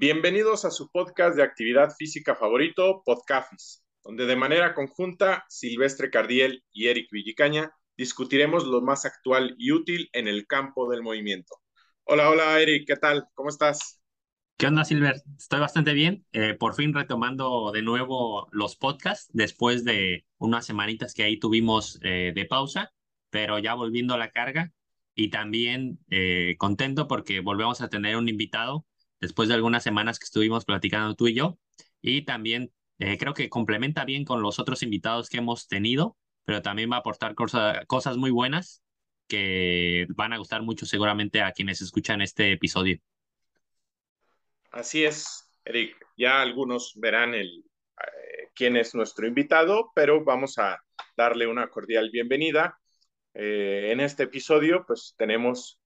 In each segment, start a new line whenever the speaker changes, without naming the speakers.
Bienvenidos a su podcast de actividad física favorito, Podcafis, donde de manera conjunta Silvestre Cardiel y Eric Villicaña discutiremos lo más actual y útil en el campo del movimiento. Hola, hola Eric, ¿qué tal? ¿Cómo estás?
¿Qué onda, Silver? Estoy bastante bien. Eh, por fin retomando de nuevo los podcasts después de unas semanitas que ahí tuvimos eh, de pausa, pero ya volviendo a la carga y también eh, contento porque volvemos a tener un invitado después de algunas semanas que estuvimos platicando tú y yo. Y también creo que complementa bien con los otros invitados que hemos tenido pero también va a aportar cosas muy buenas que van a gustar mucho seguramente a quienes escuchan este episodio.
Así es, Eric. Ya algunos verán el, eh, quién es nuestro invitado, pero vamos a darle una cordial bienvenida. Eh, en este episodio, pues tenemos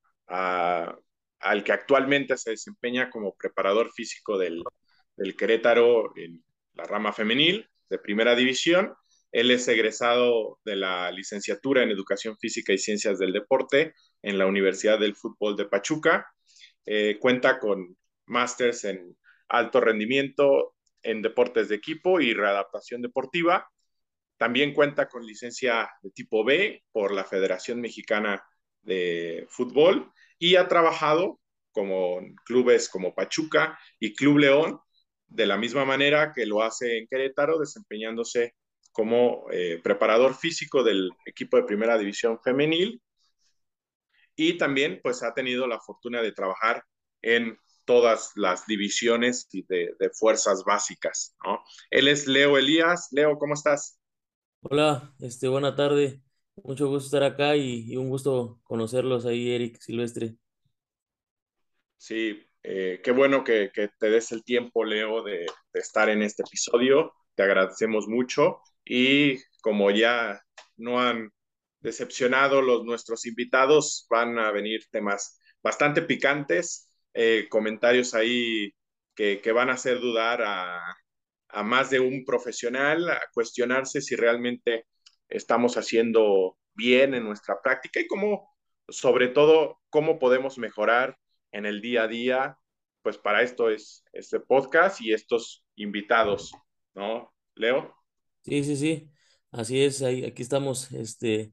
al que actualmente se desempeña como preparador físico del, del Querétaro en la rama femenil de primera división él es egresado de la licenciatura en Educación Física y Ciencias del Deporte en la Universidad del Fútbol de Pachuca. Eh, cuenta con másters en alto rendimiento en deportes de equipo y readaptación deportiva. También cuenta con licencia de tipo B por la Federación Mexicana de Fútbol y ha trabajado como clubes como Pachuca y Club León de la misma manera que lo hace en Querétaro, desempeñándose como eh, preparador físico del equipo de primera división femenil y también pues ha tenido la fortuna de trabajar en todas las divisiones de, de fuerzas básicas. ¿no? Él es Leo Elías. Leo, ¿cómo estás?
Hola, este, buena tarde. Mucho gusto estar acá y, un gusto conocerlos ahí, Eric Silvestre.
Sí, eh, qué bueno que, que, te des el tiempo, Leo, de, de estar en este episodio. Te agradecemos mucho y como ya no han decepcionado los nuestros invitados, van a venir temas bastante picantes, eh, comentarios ahí que, que, van a hacer dudar a, a, más de un profesional, a cuestionarse si realmente estamos haciendo bien en nuestra práctica y cómo, sobre todo, cómo podemos mejorar en el día a día. Pues para esto es este podcast y estos invitados, ¿no? Leo.
Sí, sí, sí, así es, ahí, aquí estamos este,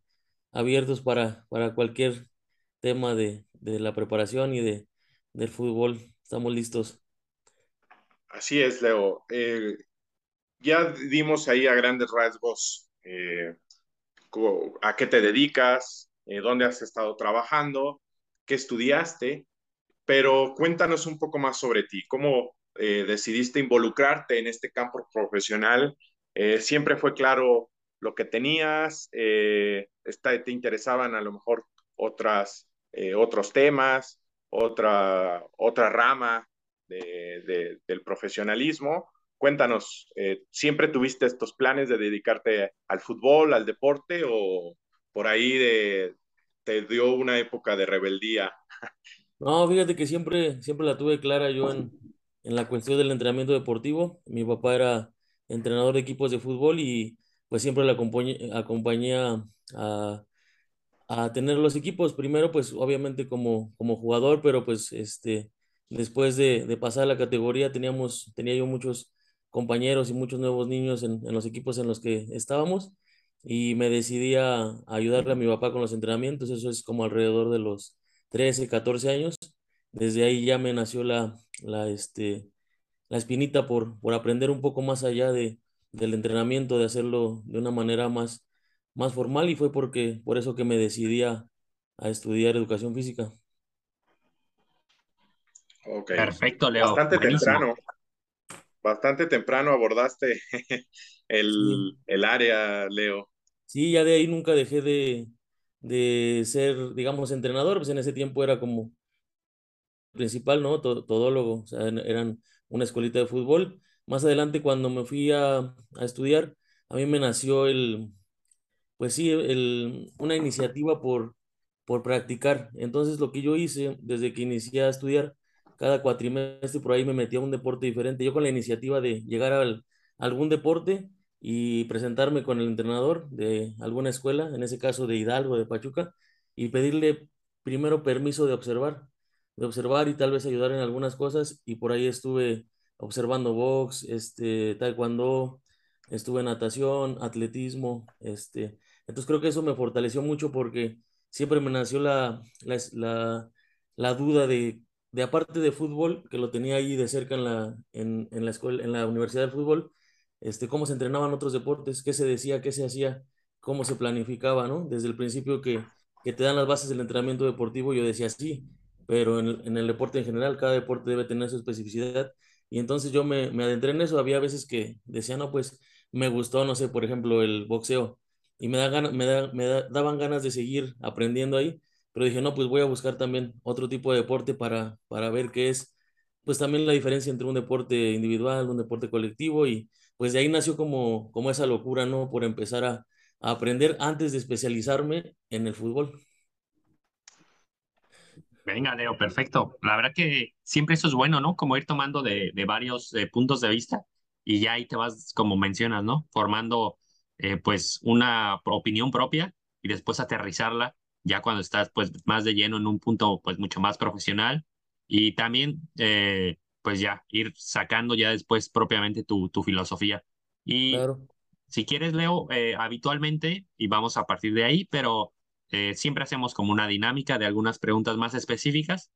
abiertos para, para cualquier tema de, de la preparación y de, del fútbol. Estamos listos.
Así es, Leo. Eh, ya dimos ahí a grandes rasgos eh, a qué te dedicas, eh, dónde has estado trabajando, qué estudiaste, pero cuéntanos un poco más sobre ti, cómo decidiste involucrarte en este campo profesional eh, siempre fue claro lo que tenías, eh, te interesaban a lo mejor otras, eh, otros temas, otra, otra rama del profesionalismo. Cuéntanos, ¿siempre tuviste estos planes de dedicarte al fútbol, al deporte o por ahí de, te dio una época de rebeldía?
No, fíjate que siempre, siempre la tuve clara yo en, en la cuestión del entrenamiento deportivo. Mi papá era entrenador de equipos de fútbol y pues siempre le acompañé, a, a, tener los equipos. Primero, pues obviamente como, como jugador, pero pues este, después de, de pasar la categoría teníamos, tenía yo muchos compañeros y muchos nuevos niños en, en los equipos en los que estábamos y me decidí a, ayudarle a mi papá con los entrenamientos. Eso es como alrededor de los 13, 14 años. Desde ahí ya me nació la, la, este, la espinita por, por aprender un poco más allá de, del entrenamiento, de hacerlo de una manera más, más formal y fue porque, por eso que me decidí a, estudiar educación física.
Perfecto, Leo.
Bastante temprano. Bastante temprano abordaste el, el, área, Leo.
Sí, ya de ahí nunca dejé de, de ser, digamos, entrenador, pues en ese tiempo era como principal, ¿no? Todólogo, o sea, eran una escuelita de fútbol. Más adelante, cuando me fui a, a estudiar, a mí me nació el, pues sí, el, una iniciativa por, por practicar. Entonces, lo que yo hice desde que inicié a estudiar, cada cuatrimestre por ahí me metía a un deporte diferente. Yo con la iniciativa de llegar al, a algún deporte y presentarme con el entrenador de alguna escuela, en ese caso de Hidalgo, de Pachuca, y pedirle primero permiso de observar de observar y tal vez ayudar en algunas cosas y por ahí estuve observando box, este, taekwondo, estuve en natación, atletismo, este, entonces creo que eso me fortaleció mucho porque siempre me nació la, la, la, duda de, de, aparte de fútbol, que lo tenía ahí de cerca en la, en, en la escuela, en la universidad de fútbol, este, cómo se entrenaban otros deportes, qué se decía, qué se hacía, cómo se planificaba, ¿no? Desde el principio que, que te dan las bases del entrenamiento deportivo, yo decía sí, pero en en el deporte en general, cada deporte debe tener su especificidad. Y entonces yo me, me adentré en eso. Había veces que decía, no, pues me gustó, no sé, por ejemplo, el boxeo. Y me, da me, da, me daban ganas de seguir aprendiendo ahí. Pero dije, no, pues voy a buscar también otro tipo de deporte para, para ver qué es, pues también la diferencia entre un deporte individual, un deporte colectivo. Y pues de ahí nació como, como esa locura, ¿no? Por empezar a, aprender antes de especializarme en el fútbol.
Venga, Leo, perfecto. La verdad que siempre eso es bueno, ¿no? Como ir tomando de, de varios eh, puntos de vista y ya ahí te vas, como mencionas, ¿no? Formando eh, pues una opinión propia y después aterrizarla ya cuando estás pues más de lleno en un punto pues mucho más profesional. Y también eh, pues ya ir sacando ya después propiamente tu, tu filosofía. Y si quieres, Leo, habitualmente, y vamos a partir de ahí, pero eh, siempre hacemos como una dinámica de algunas preguntas más específicas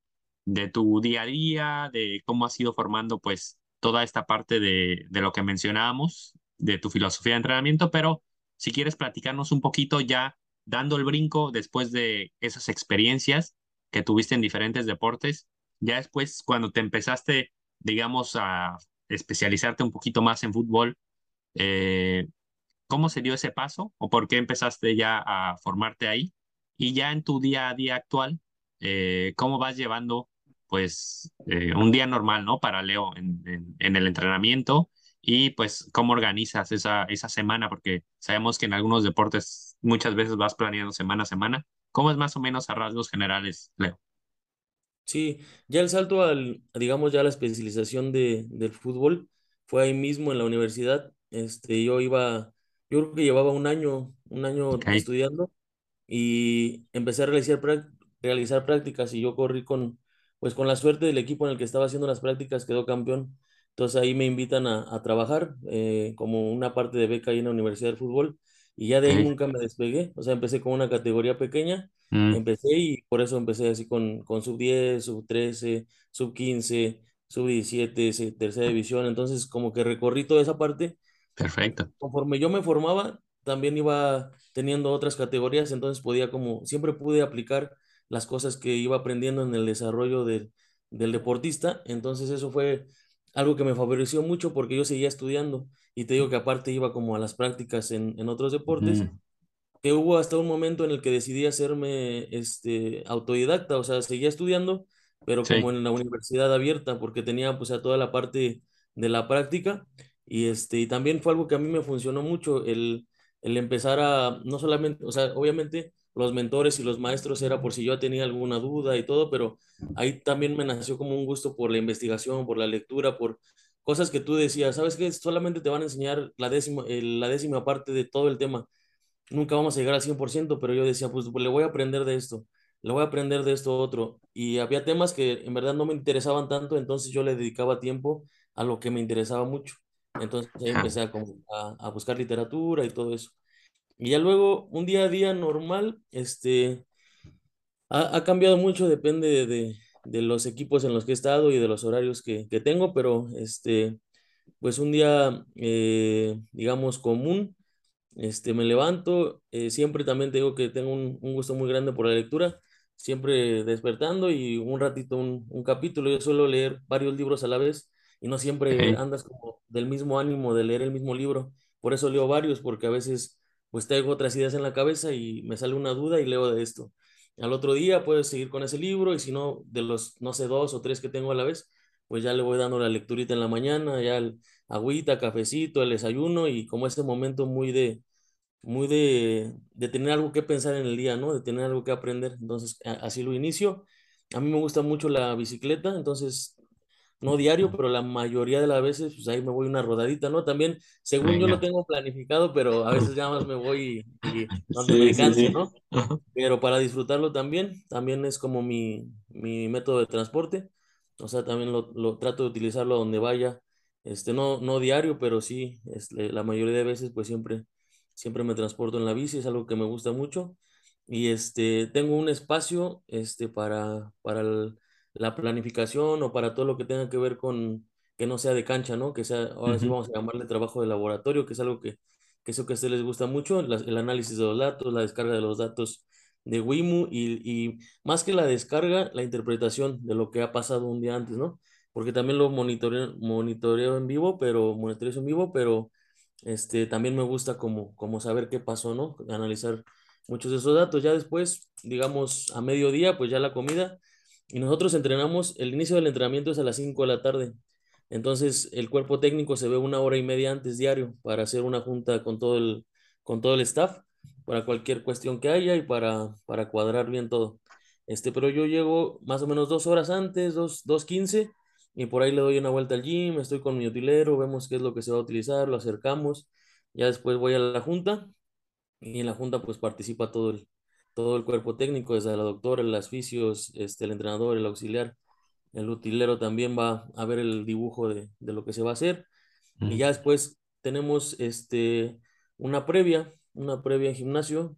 de tu día a día, de cómo has ido formando pues toda esta parte de, de lo que mencionábamos, de tu filosofía de entrenamiento, pero si quieres platicarnos un poquito ya dando el brinco después de esas experiencias que tuviste en diferentes deportes, ya después cuando te empezaste, digamos, a especializarte un poquito más en fútbol, eh, ¿cómo se dio ese paso o por qué empezaste ya a formarte ahí? Y ya en tu día a día actual, eh, ¿cómo vas llevando pues eh, un día normal, ¿no? Para Leo en, en, el entrenamiento y pues cómo organizas esa, esa semana, porque sabemos que en algunos deportes muchas veces vas planeando semana a semana. ¿Cómo es más o menos a rasgos generales, Leo?
Sí, ya el salto al, digamos, ya la especialización de, del fútbol fue ahí mismo en la universidad. Este, yo iba, yo creo que llevaba un año, un año estudiando y empecé a realizar, realizar prácticas y yo corrí con, pues con la suerte del equipo en el que estaba haciendo las prácticas, quedó campeón. Entonces ahí me invitan a, a trabajar eh, como una parte de beca ahí en la Universidad del Fútbol y ya de ahí nunca me despegué, o sea, empecé con una categoría pequeña, mm. empecé y por eso empecé así con, con sub 10, sub 13, sub 15, sub 17, tercera división, entonces como que recorrí toda esa parte.
Perfecto.
Conforme yo me formaba, también iba teniendo otras categorías, entonces podía como, siempre pude aplicar las cosas que iba aprendiendo en el desarrollo del deportista, entonces eso fue algo que me favoreció mucho porque yo seguía estudiando y te digo que aparte iba como a las prácticas en, en otros deportes, que hubo hasta un momento en el que decidí hacerme este, autodidacta, o sea, seguía estudiando, pero como en la universidad abierta, porque tenía pues a toda la parte de la práctica y, este, y también fue algo que a mí me funcionó mucho, el, el empezar a, no solamente, o sea, obviamente los mentores y los maestros era por si yo tenía alguna duda y todo, pero ahí también me nació como un gusto por la investigación, por la lectura, por cosas que tú decías, ¿sabes qué? Solamente te van a enseñar la décima, la décima parte de todo el tema. Nunca vamos a llegar al 100%, pero yo decía, pues, pues le voy a aprender de esto, le voy a aprender de esto otro. Y había temas que en verdad no me interesaban tanto, entonces yo le dedicaba tiempo a lo que me interesaba mucho. Entonces ahí empecé a, a, buscar literatura y todo eso. Y ya luego, un día a día normal, este, ha, ha cambiado mucho, depende de, de, los equipos en los que he estado y de los horarios que, que tengo, pero este, pues un día, eh, digamos, común, este, me levanto, eh, siempre también te digo que tengo un, un, gusto muy grande por la lectura, siempre despertando y un ratito, un, un capítulo, yo suelo leer varios libros a la vez y no siempre andas como del mismo ánimo de leer el mismo libro. Por eso leo varios, porque a veces pues tengo otras ideas en la cabeza y me sale una duda y leo de esto. Al otro día puedes seguir con ese libro y si no, de los, no sé, dos o tres que tengo a la vez, pues ya le voy dando la lecturita en la mañana, ya el agüita, cafecito, el desayuno y como ese momento muy de, muy de, de tener algo que pensar en el día, ¿no? De tener algo que aprender. Entonces, así lo inicio. A mí me gusta mucho la bicicleta, entonces no diario, pero la mayoría de las veces, pues ahí me voy una rodadita, ¿no? También, según yo lo tengo planificado, pero a veces ya más me voy y, donde me canse, ¿no? Pero para disfrutarlo también, también es como mi, mi método de transporte, o sea, también lo, lo trato de utilizarlo donde vaya, este, no, no diario, pero sí, este, la mayoría de veces, pues siempre, siempre me transporto en la bici, es algo que me gusta mucho, y este, tengo un espacio, este, para, para el, la planificación o para todo lo que tenga que ver con que no sea de cancha, ¿no? Que sea, ahora sí vamos a llamarle trabajo de laboratorio, que es algo que, que eso que a ustedes les gusta mucho, el análisis de los datos, la descarga de los datos de WIMU y, y, más que la descarga, la interpretación de lo que ha pasado un día antes, ¿no? Porque también lo monitoreo, monitoreo en vivo, pero monitoreo en vivo, pero este, también me gusta como, como saber qué pasó, ¿no? Analizar muchos de esos datos. Ya después, digamos, a mediodía, pues ya la comida, y nosotros entrenamos, el inicio del entrenamiento es a las 5 de la tarde. Entonces, el cuerpo técnico se ve una hora y media antes diario para hacer una junta con todo el, con todo el staff, para cualquier cuestión que haya y para, para cuadrar bien todo. Este, pero yo llego más o menos dos horas antes, dos, dos quince, y por ahí le doy una vuelta al gym, estoy con mi utilero, vemos qué es lo que se va a utilizar, lo acercamos, ya después voy a la junta, y en la junta pues participa todo el, todo el cuerpo técnico, desde la doctora, el asfisios, este, el entrenador, el auxiliar, el utilero también va a ver el dibujo de, de lo que se va a hacer. Y ya después tenemos este, una previa, una previa en gimnasio,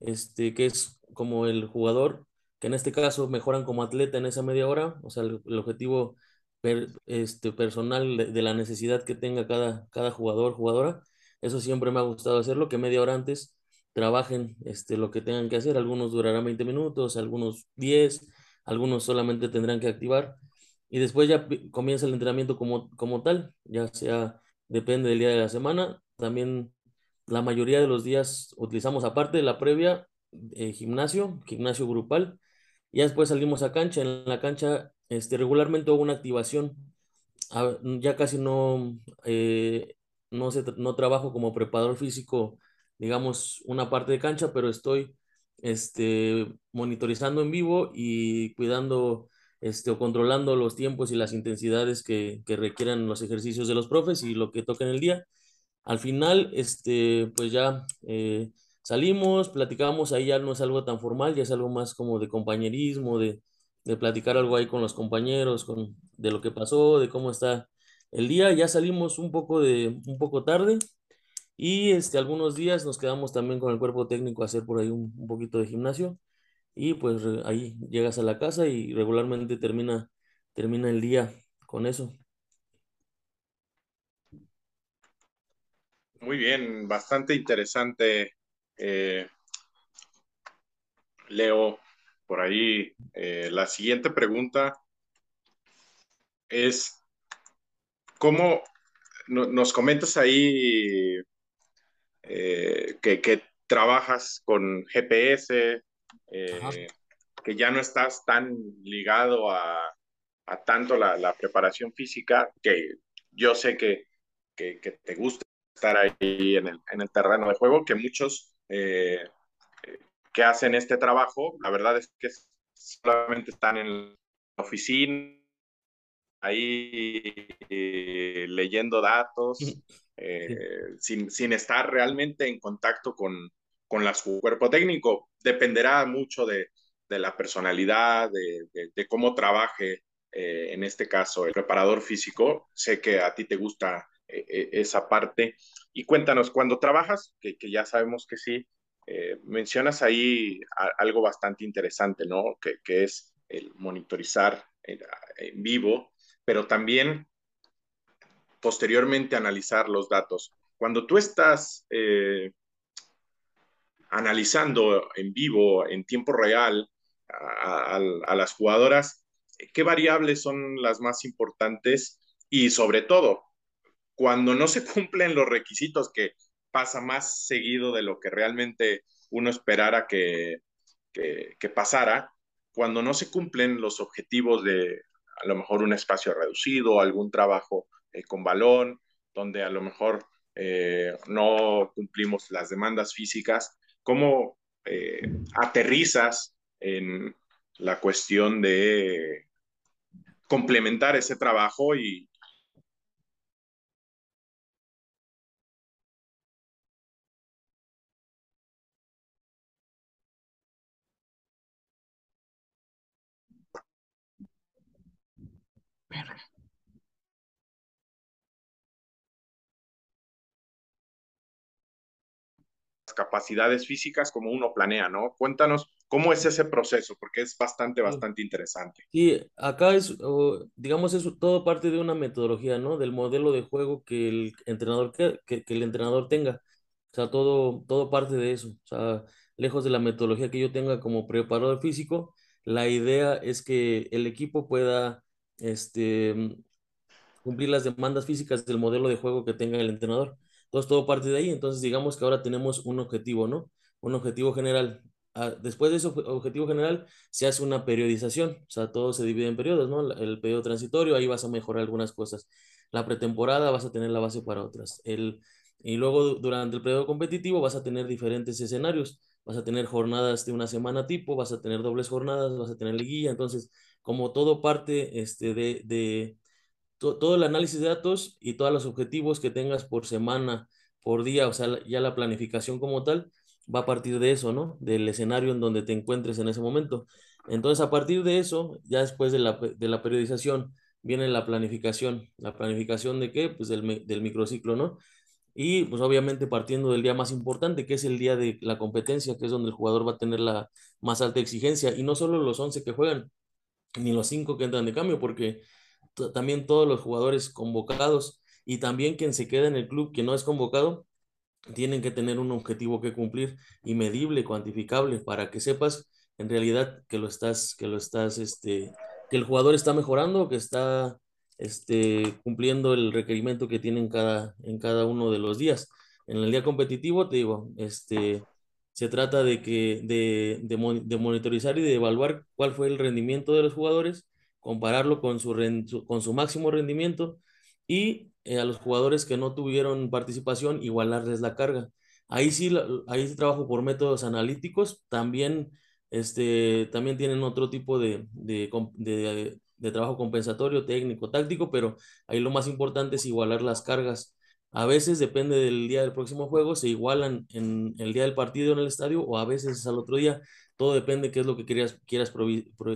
este, que es como el jugador, que en este caso mejoran como atleta en esa media hora, o sea, el, objetivo este, personal de, de, la necesidad que tenga cada, cada jugador, jugadora. Eso siempre me ha gustado hacerlo, que media hora antes trabajen este, lo que tengan que hacer. Algunos durarán 20 minutos, algunos 10, algunos solamente tendrán que activar. Y después ya comienza el entrenamiento como, como tal, ya sea, depende del día de la semana. También la mayoría de los días utilizamos, aparte de la previa, eh, gimnasio, gimnasio grupal. Ya después salimos a cancha. En la cancha este, regularmente hago una activación. ya casi no, eh, no, se, no trabajo como preparador físico digamos, una parte de cancha, pero estoy este, monitorizando en vivo y cuidando este, o controlando los tiempos y las intensidades que, que requieran los ejercicios de los profes y lo que toca en el día. Al final, este, pues ya eh, salimos, platicamos, ahí ya no es algo tan formal, ya es algo más como de compañerismo, de, de platicar algo ahí con los compañeros, con, de lo que pasó, de cómo está el día. Ya salimos un poco, de, un poco tarde, y este, algunos días nos quedamos también con el cuerpo técnico a hacer por ahí un, poquito de gimnasio. Y pues ahí llegas a la casa y regularmente termina, termina el día con eso.
Muy bien, bastante interesante. Eh, Leo, por ahí eh, la siguiente pregunta es, ¿cómo nos comentas ahí eh, que, trabajas con GPS, eh, que ya no estás tan ligado a, tanto la, preparación física, que yo sé que, te gusta estar ahí en el, terreno de juego, que muchos eh, que hacen este trabajo, la verdad es que solamente están en la oficina, ahí leyendo datos, eh, sin, estar realmente en contacto con, con la, su cuerpo técnico. Dependerá mucho de, de la personalidad, de, de, cómo trabaje, eh, en este caso, el preparador físico. Sé que a ti te gusta eh, esa parte. Y cuéntanos, cuando trabajas, que, ya sabemos que sí, mencionas ahí algo bastante interesante, ¿no? Que, que es el monitorizar en vivo, pero también posteriormente analizar los datos. Cuando tú estás eh, analizando en vivo, en tiempo real, a, las jugadoras, ¿qué variables son las más importantes? Y sobre todo, cuando no se cumplen los requisitos, que pasa más seguido de lo que realmente uno esperara que, que pasara, cuando no se cumplen los objetivos de a lo mejor un espacio reducido, algún trabajo eh, con balón, donde a lo mejor eh, no cumplimos las demandas físicas, ¿cómo eh, aterrizas en la cuestión de complementar ese trabajo y, capacidades físicas como uno planea, ¿no? Cuéntanos cómo es ese proceso, porque es bastante, bastante interesante.
Sí, acá es, digamos, es todo parte de una metodología, ¿no? Del modelo de juego que el entrenador, que, que, el entrenador tenga. O sea, todo, todo parte de eso. O sea, lejos de la metodología que yo tenga como preparador físico, la idea es que el equipo pueda este, cumplir las demandas físicas del modelo de juego que tenga el entrenador. Entonces, todo parte de ahí. Entonces, digamos que ahora tenemos un objetivo, ¿no? Un objetivo general. Ah, después de ese objetivo general, se hace una periodización. O sea, todo se divide en periodos, ¿no? El periodo transitorio, ahí vas a mejorar algunas cosas. La pretemporada vas a tener la base para otras. El, y luego, durante el periodo competitivo, vas a tener diferentes escenarios. Vas a tener jornadas de una semana tipo, vas a tener dobles jornadas, vas a tener liguilla. Entonces, como todo parte este, de, de todo el análisis de datos y todos los objetivos que tengas por semana, por día, o sea, ya la planificación como tal, va a partir de eso, ¿no? Del escenario en donde te encuentres en ese momento. Entonces, a partir de eso, ya después de la, de la periodización, viene la planificación. ¿La planificación de qué? Pues del, del microciclo, ¿no? Y pues obviamente partiendo del día más importante, que es el día de la competencia, que es donde el jugador va a tener la más alta exigencia. Y no solo los 11 que juegan, ni los 5 que entran de cambio, porque también todos los jugadores convocados y también quien se queda en el club que no es convocado, tienen que tener un objetivo que cumplir y medible, cuantificable, para que sepas en realidad que lo estás, que lo estás, este, que el jugador está mejorando, que está este, cumpliendo el requerimiento que tiene en cada, en cada uno de los días. En el día competitivo, te digo, este, se trata de, que, de, de, de monitorizar y de evaluar cuál fue el rendimiento de los jugadores compararlo con su, con su máximo rendimiento y eh, a los jugadores que no tuvieron participación, igualarles la carga. Ahí sí, ahí sí trabajo por métodos analíticos, también, este, también tienen otro tipo de, de, de, trabajo compensatorio, técnico, táctico, pero ahí lo más importante es igualar las cargas. A veces depende del día del próximo juego, se igualan en el día del partido en el estadio o a veces es al otro día. Todo depende qué es lo que quieras, quieras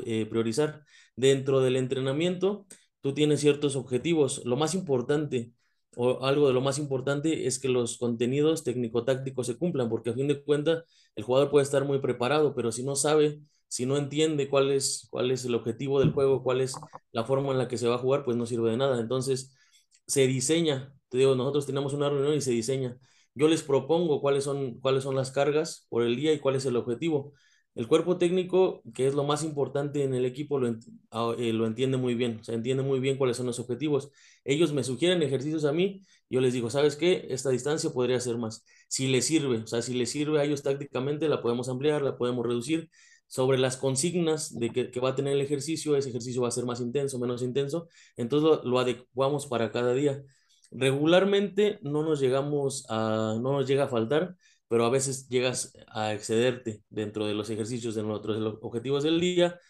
eh, priorizar. Dentro del entrenamiento, tú tienes ciertos objetivos. Lo más importante, o algo de lo más importante, es que los contenidos técnico-tácticos se cumplan, porque a fin de cuentas el jugador puede estar muy preparado, pero si no sabe, si no entiende cuál es, cuál es el objetivo del juego, cuál es la forma en la que se va a jugar, pues no sirve de nada. Entonces, se diseña, te digo, nosotros tenemos una reunión y se diseña. Yo les propongo cuáles son, cuáles son las cargas por el día y cuál es el objetivo. El cuerpo técnico, que es lo más importante en el equipo, lo, ah, eh, lo, entiende muy bien, o sea, entiende muy bien cuáles son los objetivos. Ellos me sugieren ejercicios a mí, yo les digo, ¿sabes qué? Esta distancia podría ser más. Si les sirve, o sea, si les sirve a ellos tácticamente, la podemos ampliar, la podemos reducir. Sobre las consignas de que, que va a tener el ejercicio, ese ejercicio va a ser más intenso, menos intenso, entonces lo, lo adecuamos para cada día. Regularmente no nos llegamos a, no nos llega a faltar, pero a veces llegas a excederte dentro de los ejercicios de nuestros objetivos del día.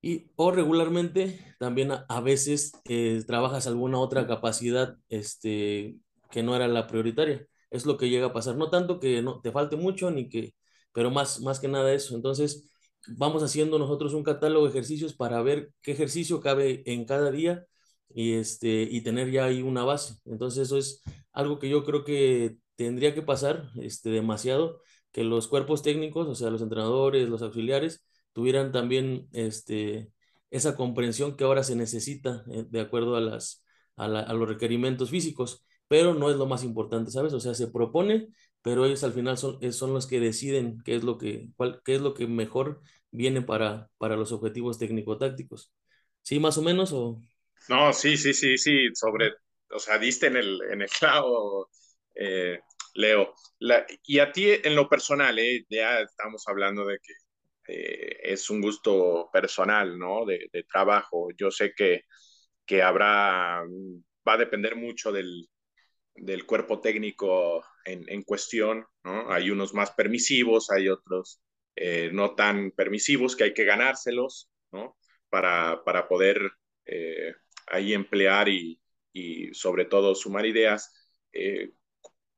Y, o regularmente también a, veces eh, trabajas alguna otra capacidad este, que no era la prioritaria. Es lo que llega a pasar. No tanto que no te falte mucho, ni que, pero más, más que nada eso. Entonces, vamos haciendo nosotros un catálogo de ejercicios para ver qué ejercicio cabe en cada día y, este, y tener ya ahí una base. Entonces, eso es algo que yo creo que tendría que pasar este, demasiado que los cuerpos técnicos, o sea, los entrenadores, los auxiliares, tuvieran también este, esa comprensión que ahora se necesita eh, de acuerdo a, las, a, los requerimientos físicos, pero no es lo más importante, ¿sabes? O sea, se propone, pero ellos al final son, son los que deciden qué es lo que, cuál, qué es lo que mejor viene para, para los objetivos técnico-tácticos. ¿Sí, más o menos? O...
No, sí, sí, sí, sí, sobre, o sea, diste en el, en el clavo eh, Leo. y a ti en lo personal, eh, ya estamos hablando de que eh, es un gusto personal, ¿no? De, trabajo. Yo sé que, que habrá, va a depender mucho del, del cuerpo técnico en, en, cuestión, ¿no? Hay unos más permisivos, hay otros no tan permisivos que hay que ganárselos, ¿no? Para, para poder eh, ahí emplear y, sobre todo sumar ideas.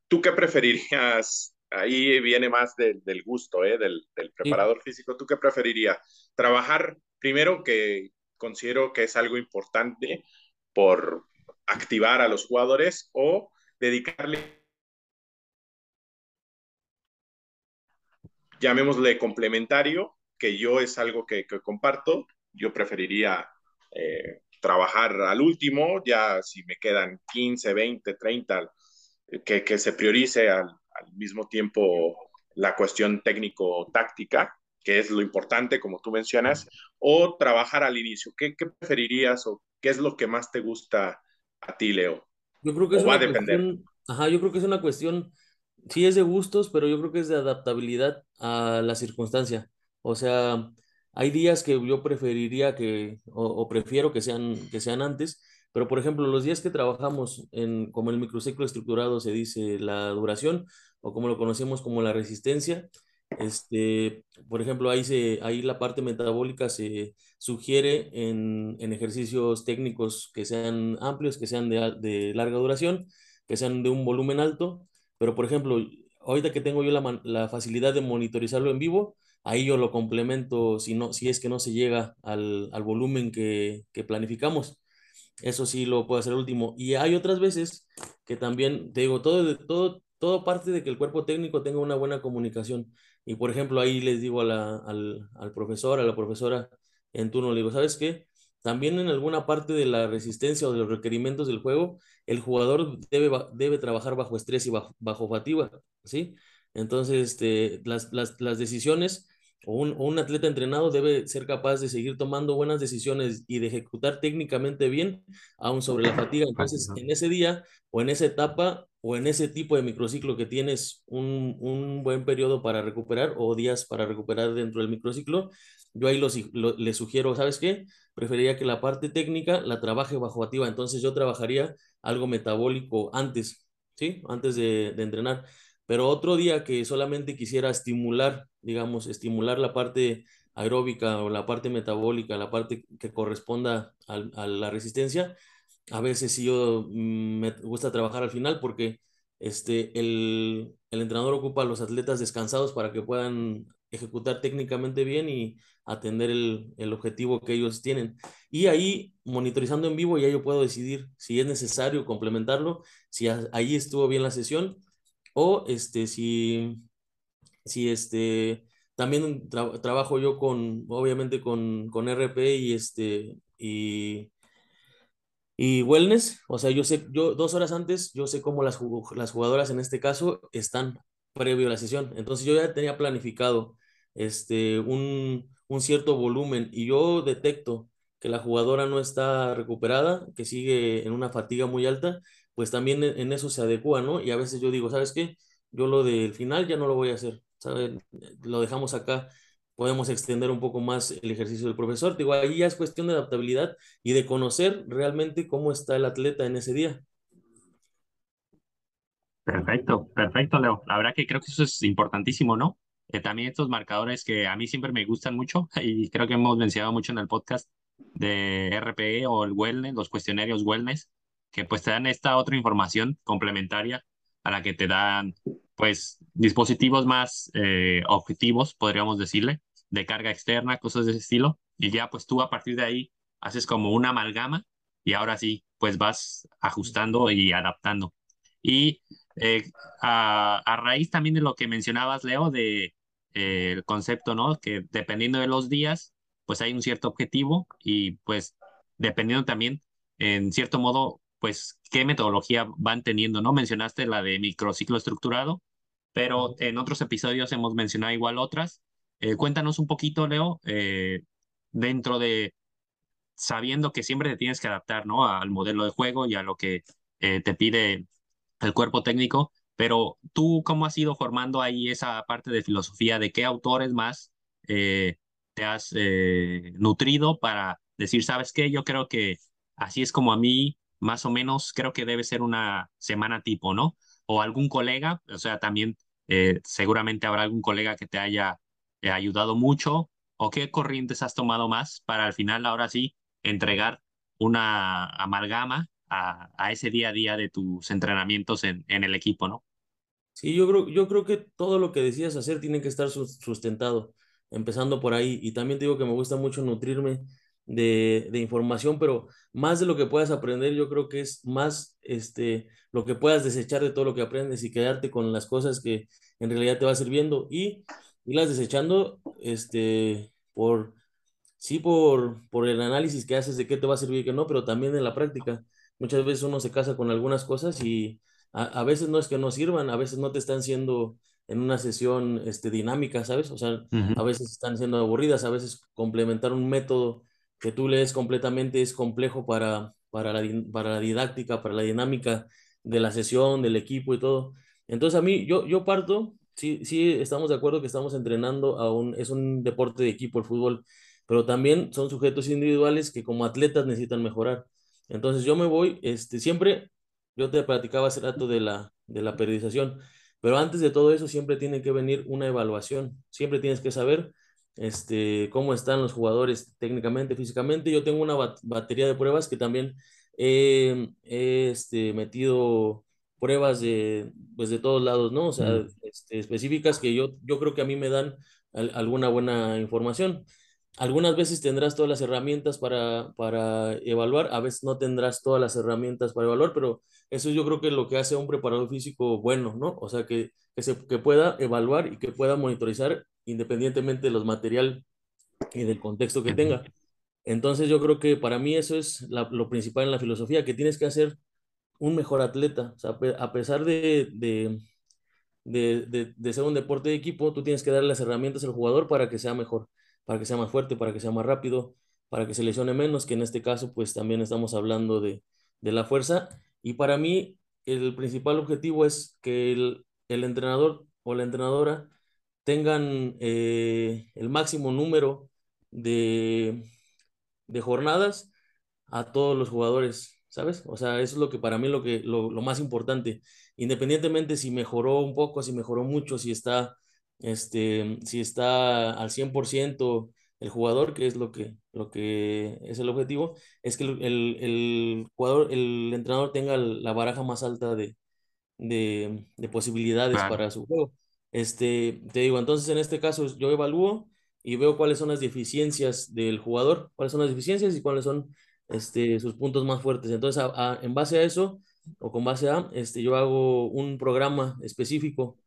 Eh, ¿Tú qué preferirías? Ahí viene más del gusto del, preparador físico. ¿Tú qué preferirías? ¿Trabajar primero que considero que es algo importante por activar a los jugadores o dedicarle llamémosle complementario, que yo es algo que, comparto, yo preferiría eh, trabajar al último, ya si me quedan 15, 20, 30, que, que se priorice al, mismo tiempo la cuestión técnico-táctica, que es lo importante, como tú mencionas, o trabajar al inicio. ¿Qué, ¿Qué, preferirías o qué es lo que más te gusta a ti, Leo?
Yo creo que es va a depender. ajá, yo creo que es una cuestión sí es de gustos, pero yo creo que es de adaptabilidad a la circunstancia. O sea, hay días que yo preferiría que, o, prefiero que sean, que sean antes, pero por ejemplo, los días que trabajamos en, como el microciclo estructurado se dice la duración, o como lo conocemos como la resistencia, este, por ejemplo, ahí, se, ahí la parte metabólica se sugiere en, en ejercicios técnicos que sean amplios, que sean de, larga duración, que sean de un volumen alto, pero, por ejemplo, ahorita que tengo yo la, la, facilidad de monitorizarlo en vivo, ahí yo lo complemento si, no, si es que no se llega al, al volumen que, que, planificamos. Eso sí lo puedo hacer último. Y hay otras veces que también, te digo, todo, todo, todo parte de que el cuerpo técnico tenga una buena comunicación. Y, por ejemplo, ahí les digo a al, al profesor, a la profesora en turno, le digo, ¿sabes qué? También en alguna parte de la resistencia o de los requerimientos del juego, el jugador debe, debe trabajar bajo estrés y bajo, fatiga, ¿sí? Entonces, este, las, las, las decisiones un, un, atleta entrenado debe ser capaz de seguir tomando buenas decisiones y de ejecutar técnicamente bien, aún sobre la fatiga. Entonces, en ese día o en esa etapa o en ese tipo de microciclo que tienes un, un buen periodo para recuperar o días para recuperar dentro del microciclo, yo ahí los, le sugiero, ¿sabes qué? Preferiría que la parte técnica la trabaje bajo activa, entonces yo trabajaría algo metabólico antes, ¿sí? Antes de, de entrenar. Pero otro día que solamente quisiera estimular, digamos, estimular la parte aeróbica o la parte metabólica, la parte que corresponda a, la resistencia, a veces sí yo mm, me gusta trabajar al final porque este, el, el entrenador ocupa a los atletas descansados para que puedan ejecutar técnicamente bien y atender el, el, objetivo que ellos tienen. Y ahí, monitorizando en vivo, ya yo puedo decidir si es necesario complementarlo, si ahí estuvo bien la sesión o este, si, si este, también trabajo yo con, obviamente con, con RP y este, y, y wellness, o sea, yo sé, yo dos horas antes, yo sé cómo las, las jugadoras en este caso están previo a la sesión. Entonces yo ya tenía planificado este, un, un cierto volumen y yo detecto que la jugadora no está recuperada, que sigue en una fatiga muy alta, pues también en eso se adecua, ¿no? Y a veces yo digo, ¿sabes qué? Yo lo del final ya no lo voy a hacer, Lo dejamos acá, podemos extender un poco más el ejercicio del profesor. Digo, ahí ya es cuestión de adaptabilidad y de conocer realmente cómo está el atleta en ese día.
Perfecto, perfecto, Leo. La verdad que creo que eso es importantísimo, ¿no? Eh, también estos marcadores que a mí siempre me gustan mucho y creo que hemos mencionado mucho en el podcast de RPE o el wellness, los cuestionarios wellness, que pues te dan esta otra información complementaria a la que te dan pues dispositivos más eh, objetivos, podríamos decirle, de carga externa, cosas de ese estilo, y ya pues tú a partir de ahí haces como una amalgama y ahora sí pues vas ajustando y adaptando. Y eh, a, raíz también de lo que mencionabas, Leo, de eh, el concepto, ¿no? Que dependiendo de los días, pues hay un cierto objetivo y pues dependiendo también, en cierto modo, pues qué metodología van teniendo, ¿no? Mencionaste la de microciclo estructurado, pero en otros episodios hemos mencionado igual otras. Eh, cuéntanos un poquito, Leo, dentro de sabiendo que siempre te tienes que adaptar, ¿no? Al modelo de juego y a lo que te pide el cuerpo técnico, pero tú, ¿cómo has ido formando ahí esa parte de filosofía? ¿De qué autores más eh, te has eh, nutrido para decir, sabes qué? Yo creo que así es como a mí, más o menos, creo que debe ser una semana tipo, ¿no? O algún colega, o sea, también eh, seguramente habrá algún colega que te haya ayudado mucho, o qué corrientes has tomado más para al final, ahora sí, entregar una amalgama a, ese día a día de tus entrenamientos en, en el equipo, ¿no?
Sí, yo creo, yo creo que todo lo que decidas hacer tiene que estar sustentado, empezando por ahí. Y también te digo que me gusta mucho nutrirme de, de, información, pero más de lo que puedas aprender, yo creo que es más este, lo que puedas desechar de todo lo que aprendes y quedarte con las cosas que en realidad te va sirviendo y irlas desechando este, por, sí, por, por el análisis que haces de qué te va a servir y qué no, pero también en la práctica. Muchas veces uno se casa con algunas cosas y a, veces no es que no sirvan, a veces no te están siendo en una sesión este, dinámica, ¿sabes? O sea, a veces están siendo aburridas, a veces complementar un método que tú lees completamente es complejo para, para, la, para la didáctica, para la dinámica de la sesión, del equipo y todo. Entonces a mí, yo, yo parto, sí, sí, estamos de acuerdo que estamos entrenando a un, es un deporte de equipo el fútbol, pero también son sujetos individuales que como atletas necesitan mejorar. Entonces yo me voy, este, siempre yo te platicaba hace rato de la, de la periodización, pero antes de todo eso siempre tiene que venir una evaluación. Siempre tienes que saber este, cómo están los jugadores técnicamente, físicamente. Yo tengo una batería de pruebas que también he, este, metido pruebas de, pues de todos lados, ¿no? O sea, este, específicas que yo, yo creo que a mí me dan alguna buena información. Algunas veces tendrás todas las herramientas para, para evaluar, a veces no tendrás todas las herramientas para evaluar, pero eso yo creo que es lo que hace a un preparador físico bueno, ¿no? O sea, que, que, se, que pueda evaluar y que pueda monitorizar independientemente de los material y del contexto que tenga. Entonces yo creo que para mí eso es lo principal en la filosofía, que tienes que hacer un mejor atleta. O sea, a pesar de, de, de, de, ser un deporte de equipo, tú tienes que darle las herramientas al jugador para que sea mejor para que sea más fuerte, para que sea más rápido, para que se lesione menos, que en este caso pues también estamos hablando de, de la fuerza. Y para mí el principal objetivo es que el, el entrenador o la entrenadora tengan eh, el máximo número de, de jornadas a todos los jugadores, ¿sabes? O sea, eso es lo que para mí lo, que, lo, lo más importante. Independientemente si mejoró un poco, si mejoró mucho, si está este, si está al 100% el jugador, que es lo que, lo que es el objetivo, es que el, el, jugador, el entrenador tenga la baraja más alta de, de, de posibilidades para su juego. Este, te digo, entonces en este caso yo evalúo y veo cuáles son las deficiencias del jugador, cuáles son las deficiencias y cuáles son este, sus puntos más fuertes. Entonces, en base a eso, o con base a, este, yo hago un programa específico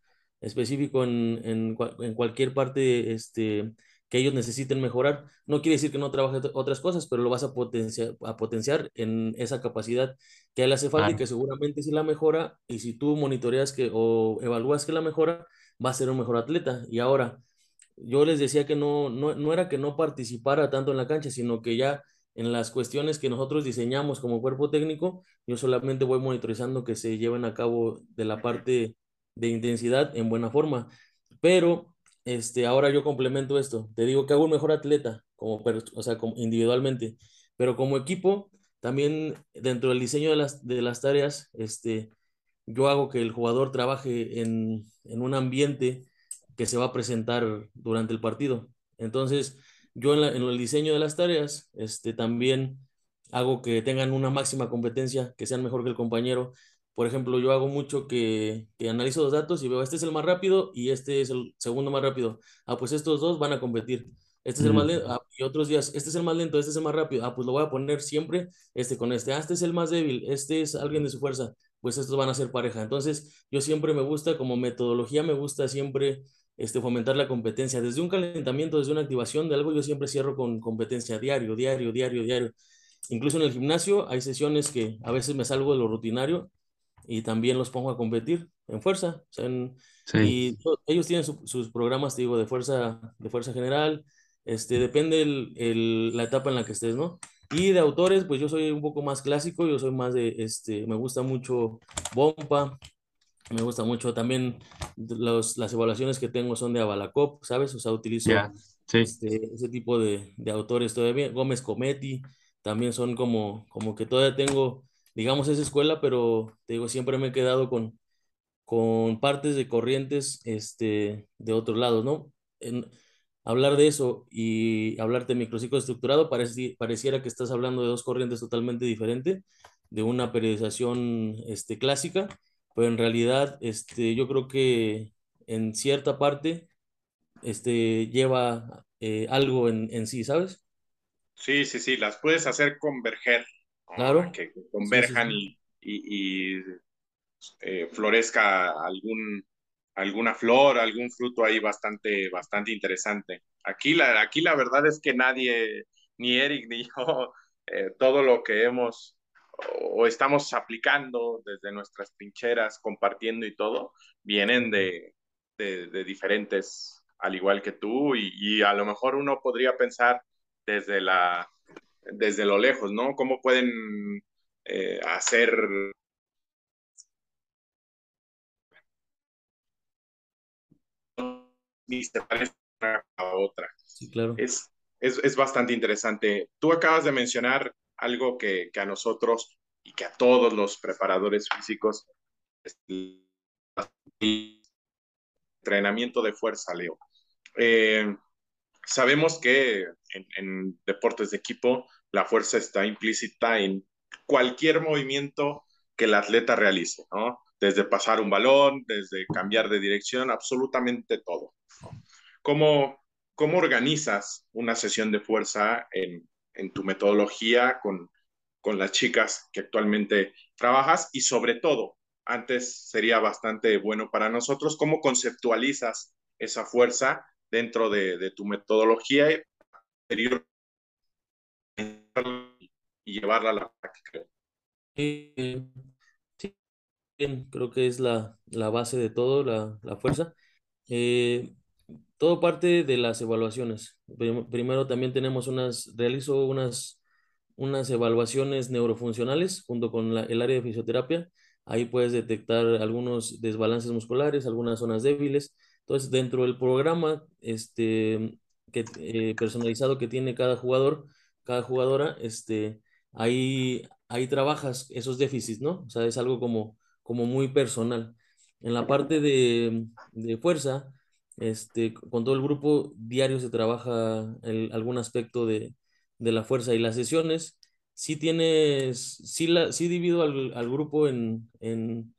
específico en, en, en, cualquier parte este, que ellos necesiten mejorar. No quiere decir que no trabaje otras cosas, pero lo vas a potenciar, a potenciar en esa capacidad que a él hace falta y que seguramente si la mejora y si tú monitoreas que o evalúas que la mejora, va a ser un mejor atleta. Y ahora, yo les decía que no, no, no era que no participara tanto en la cancha, sino que ya en las cuestiones que nosotros diseñamos como cuerpo técnico, yo solamente voy monitorizando que se lleven a cabo de la parte de intensidad en buena forma. Pero este, ahora yo complemento esto. Te digo que hago un mejor atleta, como, o sea, como individualmente, pero como equipo, también dentro del diseño de las, de las tareas, este, yo hago que el jugador trabaje en, en un ambiente que se va a presentar durante el partido. Entonces, yo en, en, el diseño de las tareas, este, también hago que tengan una máxima competencia, que sean mejor que el compañero, por ejemplo, yo hago mucho que, que, analizo los datos y veo, este es el más rápido y este es el segundo más rápido. Ah, pues estos dos van a competir. Este es el más lento. Ah, y otros días, este es el más lento, este es el más rápido. Ah, pues lo voy a poner siempre este con este. Ah, este es el más débil, este es alguien de su fuerza. Pues estos van a ser pareja. Entonces, yo siempre me gusta, como metodología, me gusta siempre este, fomentar la competencia. Desde un calentamiento, desde una activación de algo, yo siempre cierro con competencia diario, diario, diario, diario. Incluso en el gimnasio hay sesiones que a veces me salgo de lo rutinario y también los pongo a competir en fuerza. Y ellos tienen sus programas, te digo, de fuerza, de fuerza general. Este, depende el, el, la etapa en la que estés, ¿no? Y de autores, pues yo soy un poco más clásico, yo soy más de, este, me gusta mucho Bomba, me gusta mucho también los, las evaluaciones que tengo son de Abalacop, ¿sabes? O sea, utilizo este, ese tipo de, de, autores todavía. Gómez Cometti, también son como, como que todavía tengo digamos, esa escuela, pero te digo, siempre me he quedado con, con partes de corrientes este, de otros lados, ¿no? En, hablar de eso y hablarte de microciclo estructurado, pareciera que estás hablando de dos corrientes totalmente diferentes, de una periodización este, clásica, pero en realidad este, yo creo que en cierta parte este, lleva eh, algo en, en, sí, ¿sabes?
Sí, sí, sí, las puedes hacer converger.
Claro.
Que converjan y, y, eh, florezca algún, alguna flor, algún fruto ahí bastante, bastante interesante. Aquí la, aquí la verdad es que nadie, ni Eric ni yo, eh, todo lo que hemos o estamos aplicando desde nuestras trincheras, compartiendo y todo, vienen de, de, diferentes, al igual que tú, y, a lo mejor uno podría pensar desde, la, desde lo lejos, ¿no? ¿Cómo pueden eh, hacer a otra.
Sí, claro.
Es, es, es, bastante interesante. Tú acabas de mencionar algo que, que, a nosotros y que a todos los preparadores físicos entrenamiento de fuerza, Leo. Eh, sabemos que en, en, deportes de equipo la fuerza está implícita en cualquier movimiento que el atleta realice, ¿no? Desde pasar un balón, desde cambiar de dirección, absolutamente todo. ¿Cómo, cómo organizas una sesión de fuerza en, en tu metodología con, con las chicas que actualmente trabajas? Y sobre todo, antes sería bastante bueno para nosotros, ¿cómo conceptualizas esa fuerza dentro de, de tu metodología y llevarla a la práctica?
Eh, creo que es la, la base de todo, la, la fuerza. Eh, todo parte de las evaluaciones. Primero también tenemos unas, realizo unas, unas evaluaciones neurofuncionales junto con el área de fisioterapia. Ahí puedes detectar algunos desbalances musculares, algunas zonas débiles. Entonces, dentro del programa este, que, eh, personalizado que tiene cada jugador, cada jugadora, este, ahí, ahí trabajas esos déficits, ¿no? O sea, es algo como, como muy personal. En la parte de, de fuerza, este, con todo el grupo diario se trabaja algún aspecto de, de, la fuerza y las sesiones. Sí tienes, sí, la, sí divido al, al grupo en, en,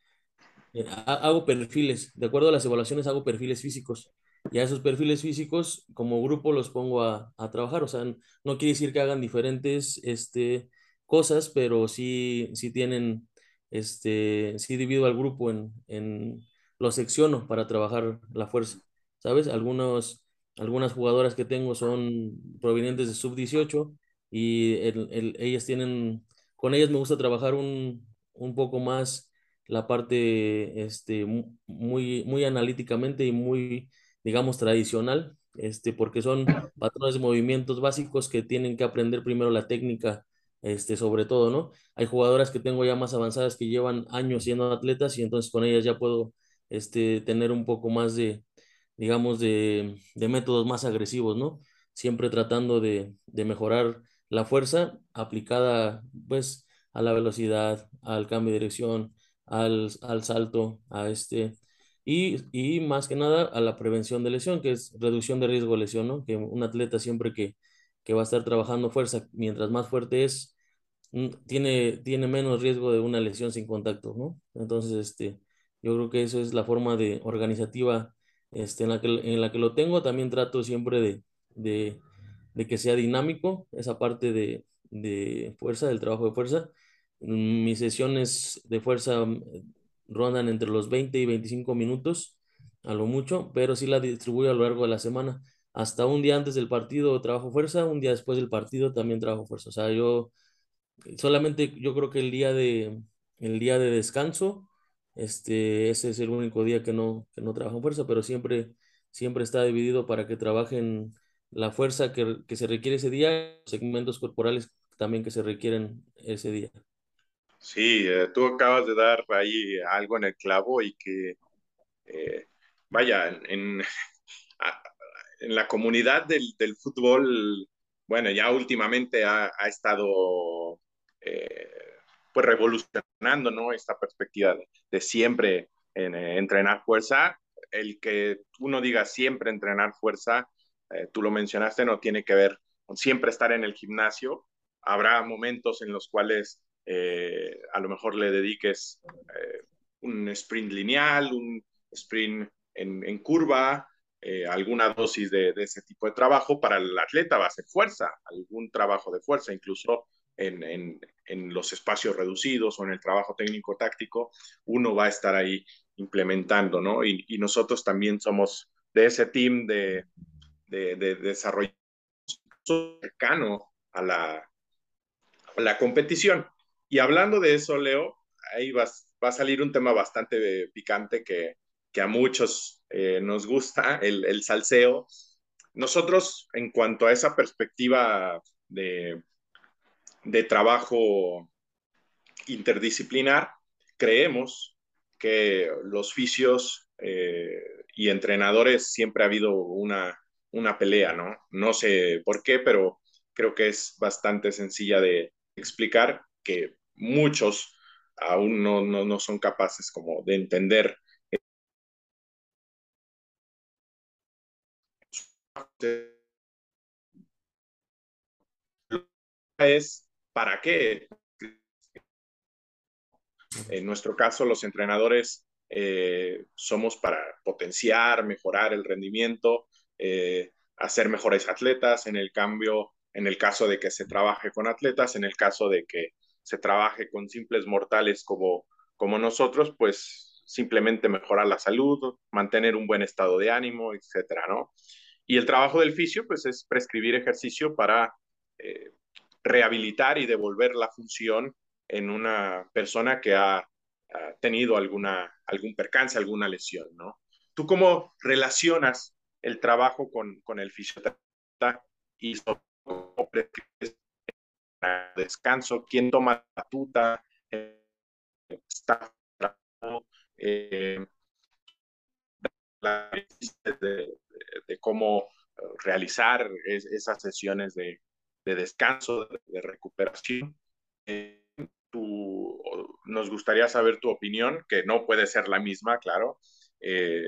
eh, hago perfiles, de acuerdo a las evaluaciones hago perfiles físicos. Y a esos perfiles físicos, como grupo, los pongo a, a trabajar. O sea, no quiere decir que hagan diferentes este, cosas, pero sí, sí tienen, este, sí divido al grupo en, en, lo secciono para trabajar la fuerza. ¿sabes? Algunos, algunas jugadoras que tengo son provenientes de sub-18 y el, ellas tienen, con ellas me gusta trabajar un, un poco más la parte este, muy, muy analíticamente y muy, digamos, tradicional, este, porque son patrones de movimientos básicos que tienen que aprender primero la técnica, este, sobre todo, ¿no? Hay jugadoras que tengo ya más avanzadas que llevan años siendo atletas y entonces con ellas ya puedo este, tener un poco más de, digamos, de, de métodos más agresivos, ¿no? Siempre tratando de, de, mejorar la fuerza aplicada, pues, a la velocidad, al cambio de dirección, al, al salto, a este, y, y, más que nada a la prevención de lesión, que es reducción de riesgo de lesión, ¿no? Que un atleta siempre que, que va a estar trabajando fuerza, mientras más fuerte es, mm, tiene, tiene menos riesgo de una lesión sin contacto, ¿no? Entonces, este, yo creo que eso es la forma de organizativa este, en, la que, en la que lo tengo también trato siempre de, de, que sea dinámico, esa parte de, de, fuerza, del trabajo de fuerza. Mis sesiones de fuerza mm, rondan entre los 20 y 25 minutos, a lo mucho, pero sí la distribuyo a lo largo de la semana. Hasta un día antes del partido trabajo fuerza, un día después del partido también trabajo fuerza. O sea, yo solamente yo creo que el día de, el día de descanso este, ese es el único día que no, que no trabajan fuerza, pero siempre, siempre está dividido para que trabajen la fuerza que, que se requiere ese día, segmentos corporales también que se requieren ese día.
Sí, eh, tú acabas de dar ahí algo en el clavo y que, eh, vaya, en, en, la comunidad del, del, fútbol, bueno, ya últimamente ha, ha estado eh, pues revolucionando, ¿no? Esta perspectiva de, siempre en, eh, entrenar fuerza. El que uno diga siempre entrenar fuerza eh, tú lo mencionaste, no tiene que ver con siempre estar en el gimnasio. Habrá momentos en los cuales eh, a lo mejor le dediques un sprint lineal, un sprint en, en curva, eh, alguna dosis de, de, ese tipo de trabajo. Para el atleta va a ser fuerza, algún trabajo de fuerza, incluso en, en, en los espacios reducidos o en el trabajo técnico-táctico, uno va a estar ahí implementando, ¿no? Y, y nosotros también somos de ese team de, de, de desarrollo cercano a la, a la competición. Y hablando de eso, Leo, ahí va, va a salir un tema bastante picante que, que a muchos eh, nos gusta, el, el, salseo. Nosotros, en cuanto a esa perspectiva de, de trabajo interdisciplinar, creemos que los fisios eh, y entrenadores siempre ha habido una, una pelea, ¿no? No sé por qué, pero creo que es bastante sencilla de explicar que muchos aún no, no, no son capaces como de entender es para qué. En nuestro caso, los entrenadores eh, somos para potenciar, mejorar el rendimiento, eh, hacer mejores atletas. En el cambio, en el caso de que se trabaje con atletas, en el caso de que se trabaje con simples mortales como, como nosotros, pues simplemente mejorar la salud, mantener un buen estado de ánimo, etcétera, ¿no? Y el trabajo del fisio, pues es prescribir ejercicio para eh, rehabilitar y devolver la función en una persona que ha, tenido alguna, algún percance, alguna lesión, ¿no? ¿Tú cómo relacionas el trabajo con, con el fisioterapeuta y cómo descanso, quién toma la batuta, eh, está eh, la, de, de, cómo realizar es, esas sesiones de, de descanso, de, recuperación. Eh, tu, nos gustaría saber tu opinión, que no puede ser la misma, claro, eh,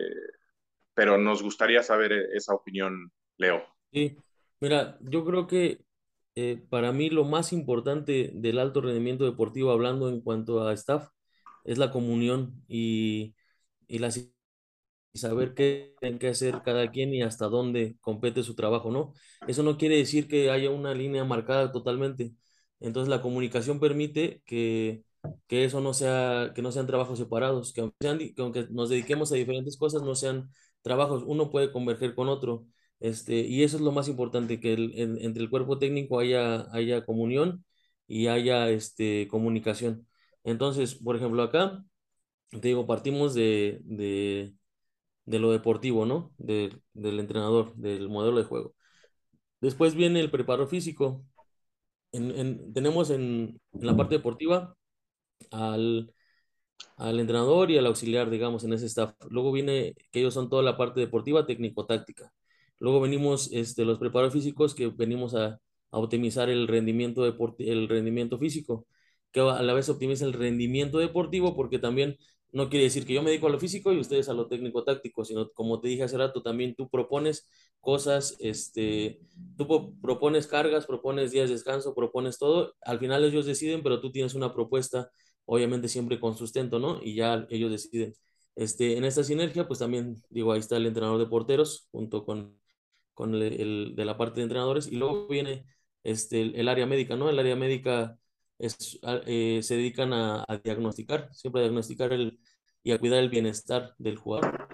pero nos gustaría saber esa opinión, Leo.
Sí, mira, yo creo que eh, para mí lo más importante del alto rendimiento deportivo, hablando en cuanto a staff, es la comunión y, y, la, saber qué tienen que hacer cada quien y hasta dónde compete su trabajo, ¿no? Eso no quiere decir que haya una línea marcada totalmente. Entonces la comunicación permite que, que eso no sea, que no sean trabajos separados, que aunque, sean, que aunque nos dediquemos a diferentes cosas, no sean trabajos, uno puede converger con otro. Este, y eso es lo más importante, que el, en, entre el cuerpo técnico haya, haya comunión y haya este, comunicación. Entonces, por ejemplo, acá, te digo, partimos de, de, de lo deportivo, ¿no? De, del entrenador, del modelo de juego. Después viene el preparo físico. En, en, tenemos en, en, la parte deportiva al, al entrenador y al auxiliar, digamos, en ese staff. Luego viene que ellos son toda la parte deportiva, técnico-táctica. Luego venimos este, los preparos físicos que venimos a, a optimizar el rendimiento, el rendimiento físico, que a la vez optimiza el rendimiento deportivo porque también no quiere decir que yo me dedico a lo físico y ustedes a lo técnico táctico, sino como te dije hace rato, también tú propones cosas, este, tú propones cargas, propones días de descanso, propones todo, al final ellos deciden, pero tú tienes una propuesta, obviamente siempre con sustento, ¿no? Y ya ellos deciden. Este, en esta sinergia, pues también, digo, ahí está el entrenador de porteros, junto con con el, de la parte de entrenadores, y luego viene este, el área médica, ¿no? El área médica es, eh, se dedican a, diagnosticar, siempre a diagnosticar el, y a cuidar el bienestar del jugador.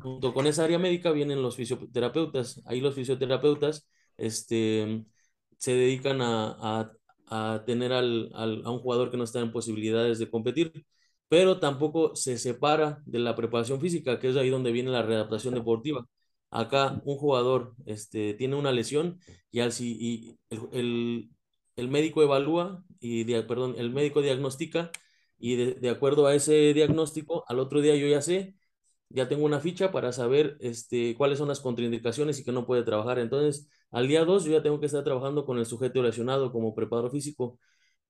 Junto con esa área médica vienen los fisioterapeutas. Ahí los fisioterapeutas este, se dedican a, a, a tener al, al, a un jugador que no está en posibilidades de competir, pero tampoco se separa de la preparación física, que es ahí donde viene la readaptación deportiva acá un jugador este, tiene una lesión y, al, y el, el, médico evalúa y, perdón, el médico diagnostica y de, de, acuerdo a ese diagnóstico, al otro día yo ya sé, ya tengo una ficha para saber este, cuáles son las contraindicaciones y que no puede trabajar. Entonces, al día 2 yo ya tengo que estar trabajando con el sujeto lesionado como preparador físico,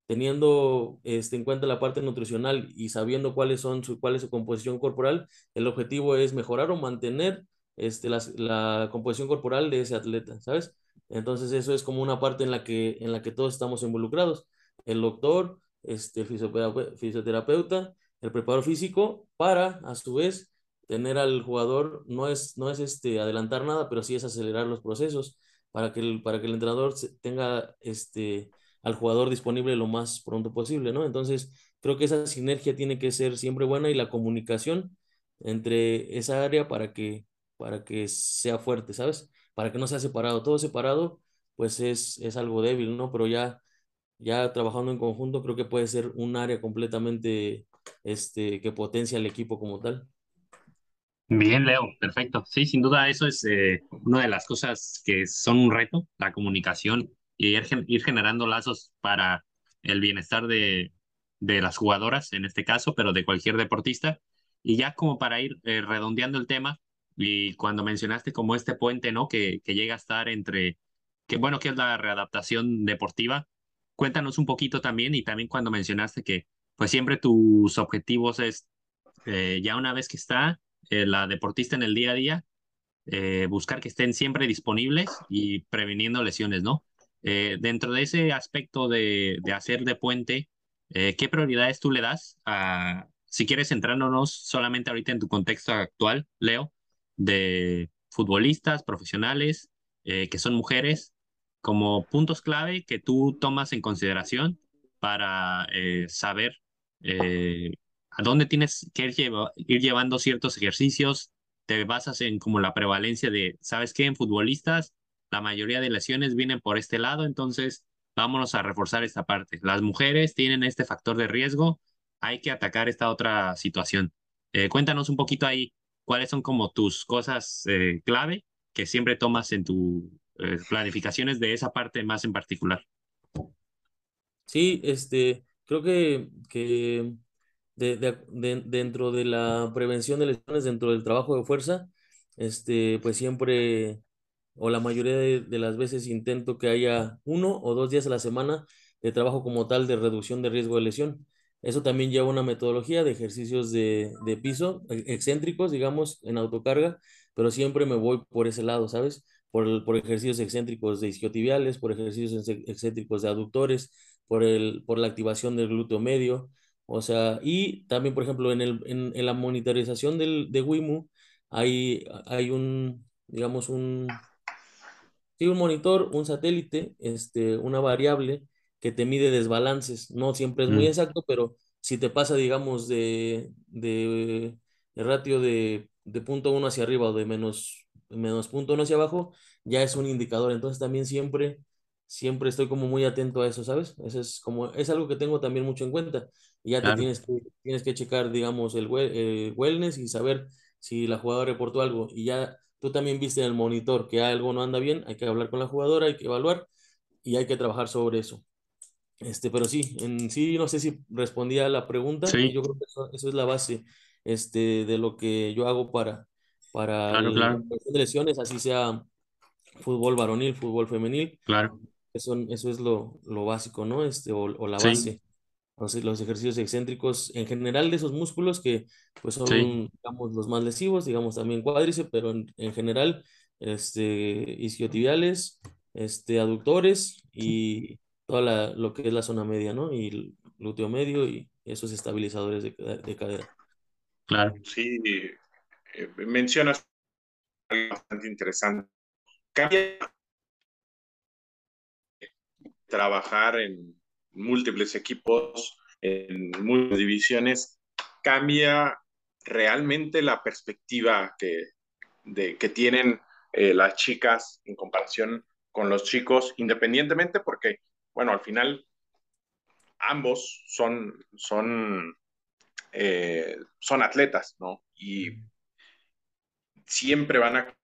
teniendo este, en cuenta la parte nutricional y sabiendo cuáles son su, cuál es su composición corporal, el objetivo es mejorar o mantener este, la, la composición corporal de ese atleta, ¿sabes? Entonces eso es como una parte en la que, en la que todos estamos involucrados. El doctor, este, el fisioterapeuta, el preparador físico, para a su vez tener al jugador, no es, no es este, adelantar nada, pero sí es acelerar los procesos para que el, para que el entrenador tenga este, al jugador disponible lo más pronto posible, ¿no? Entonces, creo que esa sinergia tiene que ser siempre buena y la comunicación entre esa área para que, para que sea fuerte, ¿sabes? Para que no sea separado. Todo separado, pues es, es algo débil, ¿no? Pero ya, ya trabajando en conjunto, creo que puede ser un área completamente este, que potencia al equipo como tal.
Bien, Leo, perfecto. Sí, sin duda eso es eh, una de las cosas que son un reto, la comunicación y ir, generando lazos para el bienestar de, de, las jugadoras, en este caso, pero de cualquier deportista. Y ya como para ir eh, redondeando el tema, y cuando mencionaste como este puente, ¿no? Que, que llega a estar entre, que bueno, que es la readaptación deportiva, cuéntanos un poquito también y también cuando mencionaste que pues siempre tus objetivos es, eh, ya una vez que está eh, la deportista en el día a día, eh, buscar que estén siempre disponibles y previniendo lesiones, ¿no? dentro de ese aspecto de, de hacer de puente, ¿qué prioridades tú le das a, si quieres centrándonos solamente ahorita en tu contexto actual, Leo, de futbolistas profesionales que son mujeres, como puntos clave que tú tomas en consideración para saber eh, a dónde tienes que ir, ir, llevando ciertos ejercicios, te basas en como la prevalencia de, ¿sabes qué? En futbolistas, la mayoría de lesiones vienen por este lado, entonces vámonos a reforzar esta parte. Las mujeres tienen este factor de riesgo, hay que atacar esta otra situación. Eh, cuéntanos un poquito ahí cuáles son como tus cosas eh, clave que siempre tomas en tus planificaciones de esa parte más en particular.
Sí, este, creo que, que de, de, dentro de la prevención de lesiones, dentro del trabajo de fuerza, este, pues siempre o la mayoría de, de, las veces intento que haya uno o dos días a la semana de trabajo como tal de reducción de riesgo de lesión. Eso también lleva una metodología de ejercicios de, de piso, e, excéntricos, digamos, en autocarga, pero siempre me voy por ese lado, ¿sabes? Por, por ejercicios excéntricos de isquiotibiales, por ejercicios excéntricos de aductores, por, el, por la activación del glúteo medio, o sea, y también, por ejemplo, en, el, en, la monitorización del, de WIMU hay, hay un, digamos, un, sí, un monitor, un satélite, este, una variable que te mide desbalances. No siempre es muy mm. exacto, pero si te pasa, digamos, de, de, de ratio de, de punto uno hacia arriba o de menos, menos punto uno hacia abajo, ya es un indicador. Entonces también siempre siempre estoy como muy atento a eso, ¿sabes? Eso es como, es algo que tengo también mucho en cuenta. Y ya te tienes que, tienes que checar, digamos, el, wellness y saber si la jugadora reportó algo. Y ya tú también viste en el monitor que algo no anda bien, hay que hablar con la jugadora, hay que evaluar y hay que trabajar sobre eso. Este, pero sí, en sí, no sé si respondía a la pregunta. Sí. Yo creo que eso, es la base este, de lo que yo hago para, para
claro, claro.
lesiones, así sea fútbol varonil, fútbol femenil.
Claro.
Eso, eso es lo, lo básico, ¿no? Este, o, o la base. Los, los, ejercicios excéntricos en general de esos músculos que pues son, digamos, los más lesivos, digamos también cuádriceps, pero en, en, general, este, isquiotibiales, este, aductores y toda la, lo que es la zona media, ¿no? Y el glúteo medio y esos estabilizadores de, de cadera.
Claro.
Sí, eh, mencionas algo bastante interesante. Cambia trabajar en múltiples equipos, en múltiples divisiones, cambia realmente la perspectiva que, de, que tienen eh, las chicas en comparación con los chicos, independientemente, porque, bueno, al final ambos son, son, eh, son atletas, ¿no? Y siempre van a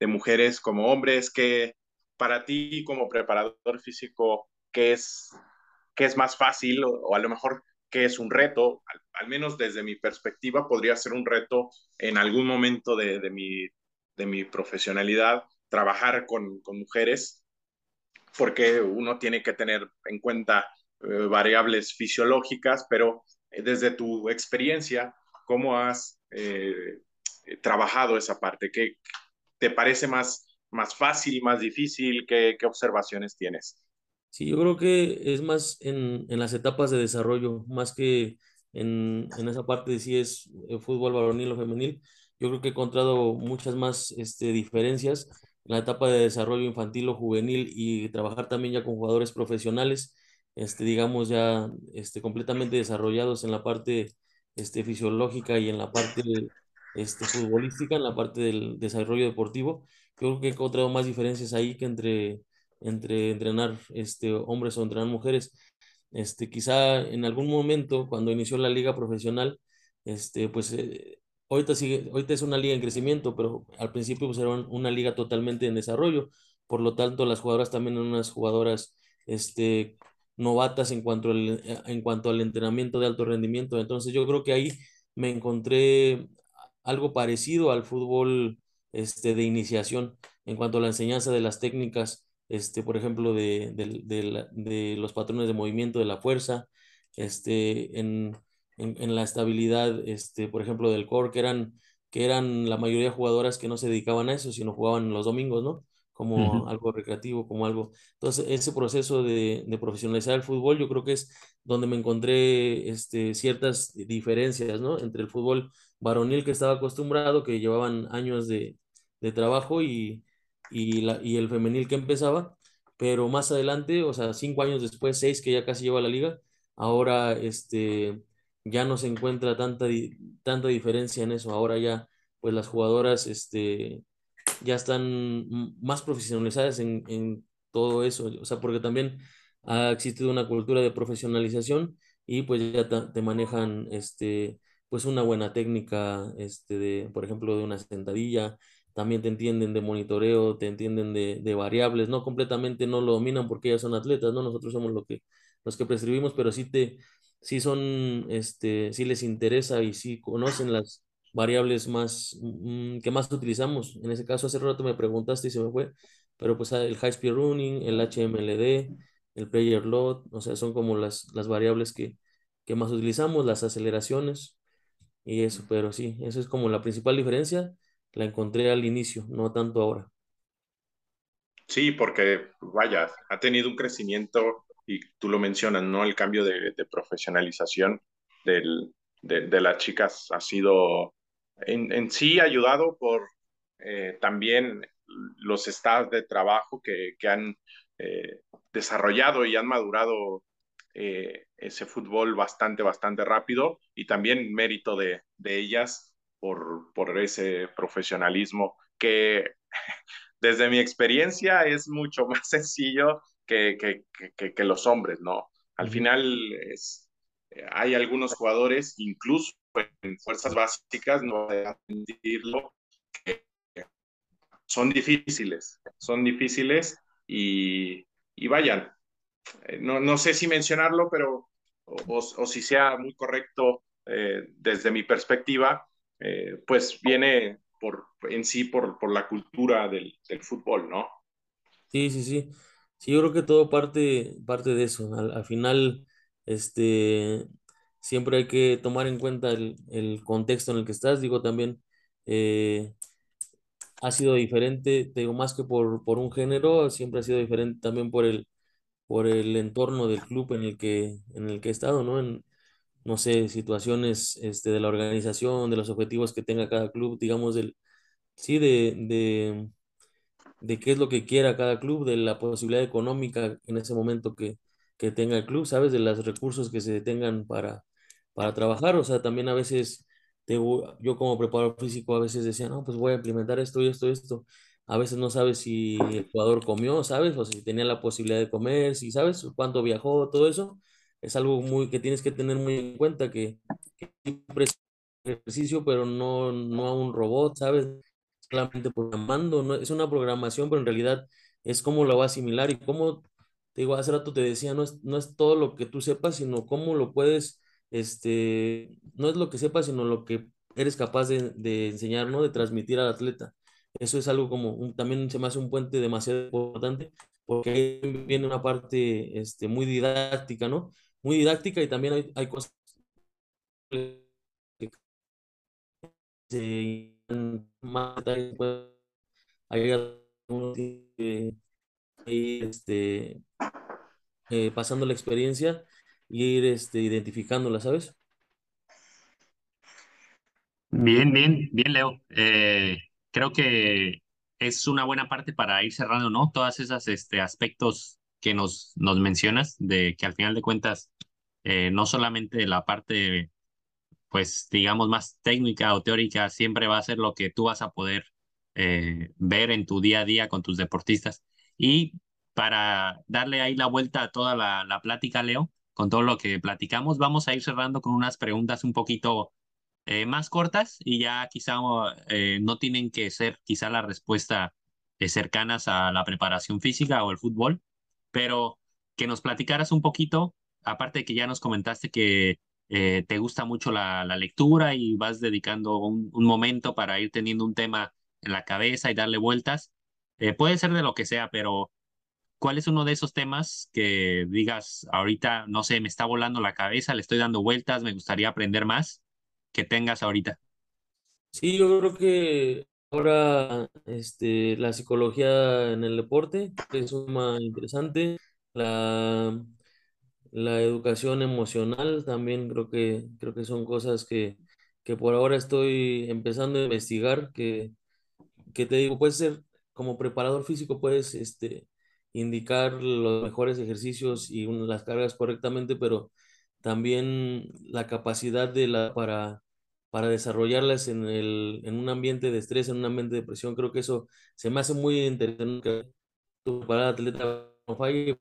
de mujeres como hombres, que para ti como preparador físico, ¿qué es, qué es más fácil o, a lo mejor qué es un reto? Al, menos desde mi perspectiva podría ser un reto en algún momento de, mi, de mi, profesionalidad trabajar con, con, mujeres, porque uno tiene que tener en cuenta eh, variables fisiológicas, pero desde tu experiencia, ¿cómo has trabajado esa parte? ¿Qué te parece más, más fácil, más difícil? ¿Qué, qué observaciones tienes?
Sí, yo creo que es más en, en las etapas de desarrollo, más que en, en, esa parte de si es fútbol varonil o femenil. Yo creo que he encontrado muchas más este, diferencias en la etapa de desarrollo infantil o juvenil y trabajar también ya con jugadores profesionales, este, digamos ya este, completamente desarrollados en la parte este, fisiológica y en la parte este, futbolística, en la parte del desarrollo deportivo. Creo que he encontrado más diferencias ahí que entre, entre entrenar este, hombres o entrenar mujeres. Este, quizá en algún momento, cuando inició la liga profesional, este, pues eh, ahorita, sigue, ahorita es una liga en crecimiento, pero al principio pues era una liga totalmente en desarrollo. Por lo tanto, las jugadoras también eran unas jugadoras este, novatas en cuanto, al, en cuanto al entrenamiento de alto rendimiento. Entonces yo creo que ahí me encontré algo parecido al fútbol este, de iniciación en cuanto a la enseñanza de las técnicas, este, por ejemplo, de, de, de, de los patrones de movimiento de la fuerza, este, en, en, en, la estabilidad, este, por ejemplo, del core, que eran, que eran la mayoría de jugadoras que no se dedicaban a eso, sino jugaban los domingos, ¿no? Como uh -huh. algo recreativo, como algo. Entonces, ese proceso de, de, profesionalizar el fútbol, yo creo que es donde me encontré este, ciertas diferencias, ¿no? Entre el fútbol varonil que estaba acostumbrado, que llevaban años de, de trabajo y, y, la, y el femenil que empezaba, pero más adelante, o sea, cinco años después, seis que ya casi lleva la liga, ahora este, ya no se encuentra tanta, tanta diferencia en eso, ahora ya pues las jugadoras este, ya están más profesionalizadas en, en todo eso, o sea, porque también ha existido una cultura de profesionalización y pues ya te manejan este, pues una buena técnica, este, de, por ejemplo, de una sentadilla, también te entienden de monitoreo, te entienden de, de, variables, no completamente no lo dominan porque ellas son atletas, ¿no? Nosotros somos lo que, los que prescribimos, pero sí te, sí son, este, sí les interesa y sí conocen las variables más, mmm, que más utilizamos. En ese caso, hace rato me preguntaste y se me fue, pero pues el high speed running, el HMLD, el player load, o sea, son como las, las variables que, que más utilizamos, las aceleraciones y eso, pero sí, eso es como la principal diferencia la encontré al inicio, no tanto ahora.
Sí, porque vaya, ha tenido un crecimiento y tú lo mencionas, ¿no? El cambio de, profesionalización del, de, las chicas ha sido en, en sí ayudado por eh, también los estados de trabajo que, que han eh, desarrollado y han madurado eh, ese fútbol bastante, bastante rápido y también mérito de, de ellas por, por ese profesionalismo que desde mi experiencia es mucho más sencillo que, que, que, que los hombres, ¿no? Al final es, hay algunos jugadores, incluso en fuerzas básicas, no voy a mentirlo, que son difíciles, son difíciles y, y vayan, no, no, sé si mencionarlo, pero o, o si sea muy correcto eh, desde mi perspectiva, eh, pues viene por, en sí por, por la cultura del, del, fútbol, ¿no?
Sí, sí, sí. Sí, yo creo que todo parte, parte de eso. Al, al final, este, siempre hay que tomar en cuenta el, el, contexto en el que estás. Digo, también eh, ha sido diferente, te digo, más que por, por un género, siempre ha sido diferente también por el, por el entorno del club en el que, en el que he estado, ¿no? No sé, situaciones este, de la organización, de los objetivos que tenga cada club, digamos, del, sí, de, de, de qué es lo que quiera cada club, de la posibilidad económica en ese momento que, que tenga el club, ¿sabes? De los recursos que se tengan para, para trabajar, o sea, también a veces, te, yo como preparador físico a veces decía, no, pues voy a implementar esto y esto y esto, a veces no sabes si el jugador comió, ¿sabes? O si tenía la posibilidad de comer, si sabes cuánto viajó, todo eso es algo muy que tienes que tener muy en cuenta que, siempre es ejercicio, pero no, no a un robot, ¿sabes? Solamente programando, no, es una programación, pero en realidad es cómo lo va a asimilar y cómo, te digo, hace rato te decía, no es, no es todo lo que tú sepas, sino cómo lo puedes, este, no es lo que sepas, sino lo que eres capaz de, de enseñar, ¿no? De transmitir al atleta. Eso es algo como, también se me hace un puente demasiado importante porque viene una parte este, muy didáctica, ¿no? Muy didáctica y también hay, hay cosas que se más pues, hay ir este, eh, pasando la experiencia y ir este, identificándola, ¿sabes?
Bien, bien, bien, Leo. Eh, creo que es una buena parte para ir cerrando, ¿no? Todas esas este, aspectos que nos, nos mencionas, de que al final de cuentas, eh, no solamente la parte, pues, digamos, más técnica o teórica, siempre va a ser lo que tú vas a poder eh, ver en tu día a día con tus deportistas. Y para darle ahí la vuelta a toda la, plática, Leo, con todo lo que platicamos, vamos a ir cerrando con unas preguntas un poquito eh, más cortas y ya quizá eh, no tienen que ser quizá la respuesta cercanas a la preparación física o el fútbol, pero que nos platicaras un poquito, aparte de que ya nos comentaste que te gusta mucho la, la, lectura y vas dedicando un, un, momento para ir teniendo un tema en la cabeza y darle vueltas, puede ser de lo que sea, pero ¿cuál es uno de esos temas que digas ahorita, no sé, me está volando la cabeza, le estoy dando vueltas, me gustaría aprender más? que tengas ahorita?
Sí, yo creo que ahora este, la psicología en el deporte es más interesante. La, la educación emocional también creo que, creo que son cosas que, que por ahora estoy empezando a investigar, que, que te digo, puede ser como preparador físico, puedes este, indicar los mejores ejercicios y las cargas correctamente, pero también la capacidad de la para para desarrollarlas en, el, en un ambiente de estrés, en un ambiente de presión. Creo que eso se me hace muy interesante tu para atleta no falle,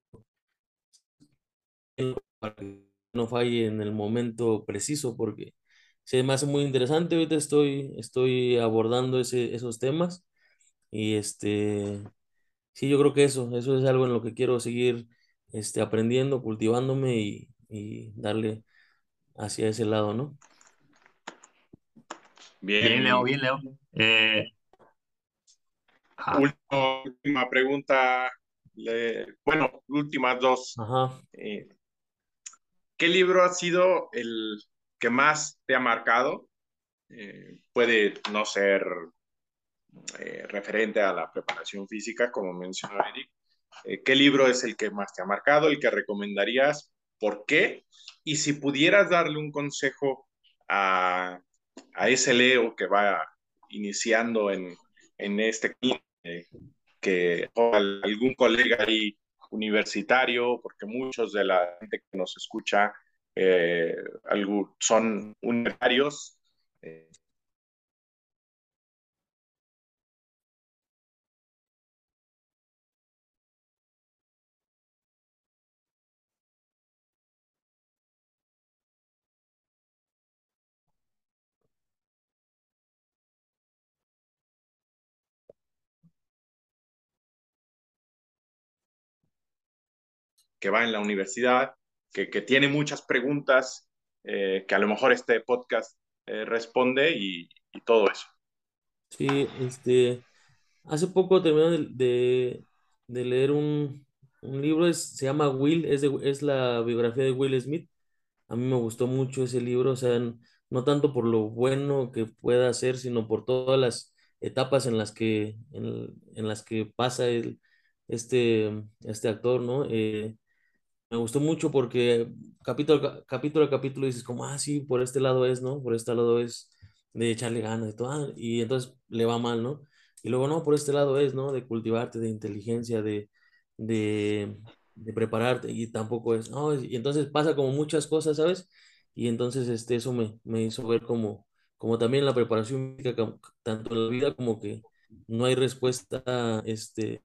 para que no falle en el momento preciso, porque se me hace muy interesante. Ahorita estoy, estoy abordando ese, esos temas y este, sí, yo creo que eso, eso es algo en lo que quiero seguir este, aprendiendo, cultivándome y, y darle hacia ese lado, ¿no?
Bien, Leo, bien, Leo. Eh,
última pregunta, bueno, últimas dos. Eh, ¿Qué libro ha sido el que más te ha marcado? Eh, puede no ser referente a la preparación física, como mencionó Eric. ¿Qué libro es el que más te ha marcado, el que recomendarías? ¿Por qué? Y si pudieras darle un consejo a a ese Leo que va iniciando en, en este eh, que algún colega ahí universitario, porque muchos de la gente que nos escucha eh, son universitarios, eh, que va en la universidad, que, que tiene muchas preguntas, eh, que a lo mejor este podcast eh, responde y, y, todo eso.
Sí, este, hace poco terminé de, de, leer un, un libro, es, se llama Will, es, es la biografía de Will Smith. A mí me gustó mucho ese libro, o sea, no tanto por lo bueno que pueda hacer, sino por todas las etapas en las que, en, en las que pasa el, este, este actor, ¿no? Eh, me gustó mucho porque capítulo, capítulo a capítulo dices como, ah, sí, por este lado es, ¿no? Por este lado es de echarle ganas y todo, ah, y entonces le va mal, ¿no? Y luego, no, por este lado es, ¿no? De cultivarte, de inteligencia, de, de, de prepararte, y tampoco es, no, y entonces pasa como muchas cosas, ¿sabes? Y entonces este, eso me, me hizo ver como, como también la preparación, tanto en la vida como que no hay respuesta, este,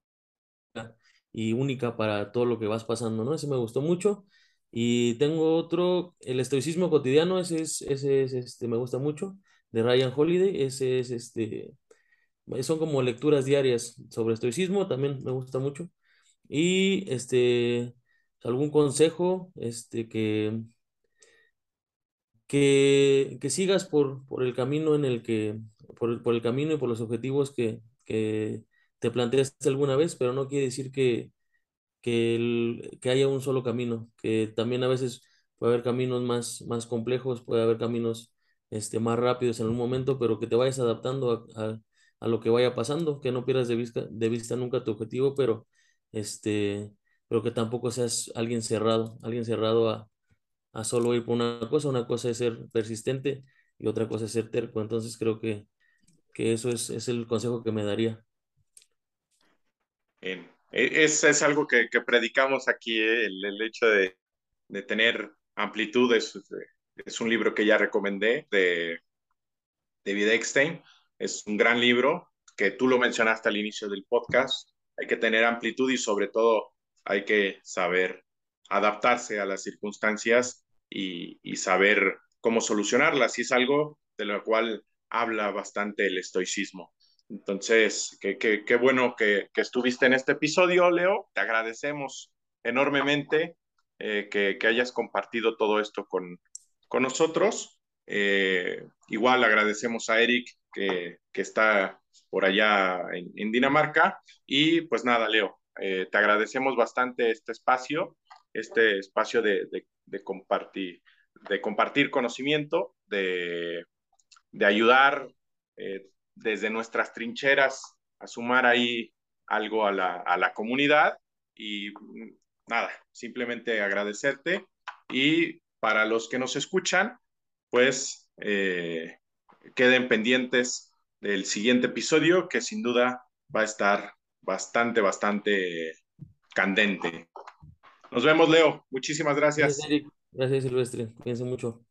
y única para todo lo que vas pasando, ¿no? Ese me gustó mucho. Y tengo otro, el estoicismo cotidiano, ese es, ese es, este, me gusta mucho, de Ryan Holiday, ese es, este, son como lecturas diarias sobre estoicismo, también me gusta mucho. Y, este, algún consejo, este, que, que, que sigas por, por el camino en el que, por, por el camino y por los objetivos que, que te planteaste alguna vez, pero no quiere decir que, que, que haya un solo camino, que también a veces puede haber caminos más, más complejos, puede haber caminos este, más rápidos en un momento, pero que te vayas adaptando a, a, lo que vaya pasando, que no pierdas de vista, de vista nunca tu objetivo, pero, este, pero que tampoco seas alguien cerrado, alguien cerrado a, a solo ir por una cosa, una cosa es ser persistente y otra cosa es ser terco, entonces creo que, que eso es, es el consejo que me daría.
E, es, es algo que, que predicamos aquí, ¿eh? el, el, hecho de, de tener amplitud. Es, es, un libro que ya recomendé de David Eckstein. Es un gran libro que tú lo mencionaste al inicio del podcast. Hay que tener amplitud y sobre todo hay que saber adaptarse a las circunstancias y, y saber cómo solucionarlas. Y es algo de lo cual habla bastante el estoicismo. Entonces, qué, qué, qué bueno que, que, estuviste en este episodio, Leo. Te agradecemos enormemente eh, que, que, hayas compartido todo esto con, con nosotros. Eh, igual agradecemos a Eric que, que está por allá en, en, Dinamarca. Y pues nada, Leo, eh, te agradecemos bastante este espacio, este espacio de, de, de compartir, de compartir conocimiento, de, de ayudar desde nuestras trincheras a sumar ahí algo a la, a la comunidad y nada, simplemente agradecerte y para los que nos escuchan, pues eh, queden pendientes del siguiente episodio que sin duda va a estar bastante, bastante candente. Nos vemos, Leo. Muchísimas gracias.
Gracias, Silvestre. Cuídense mucho.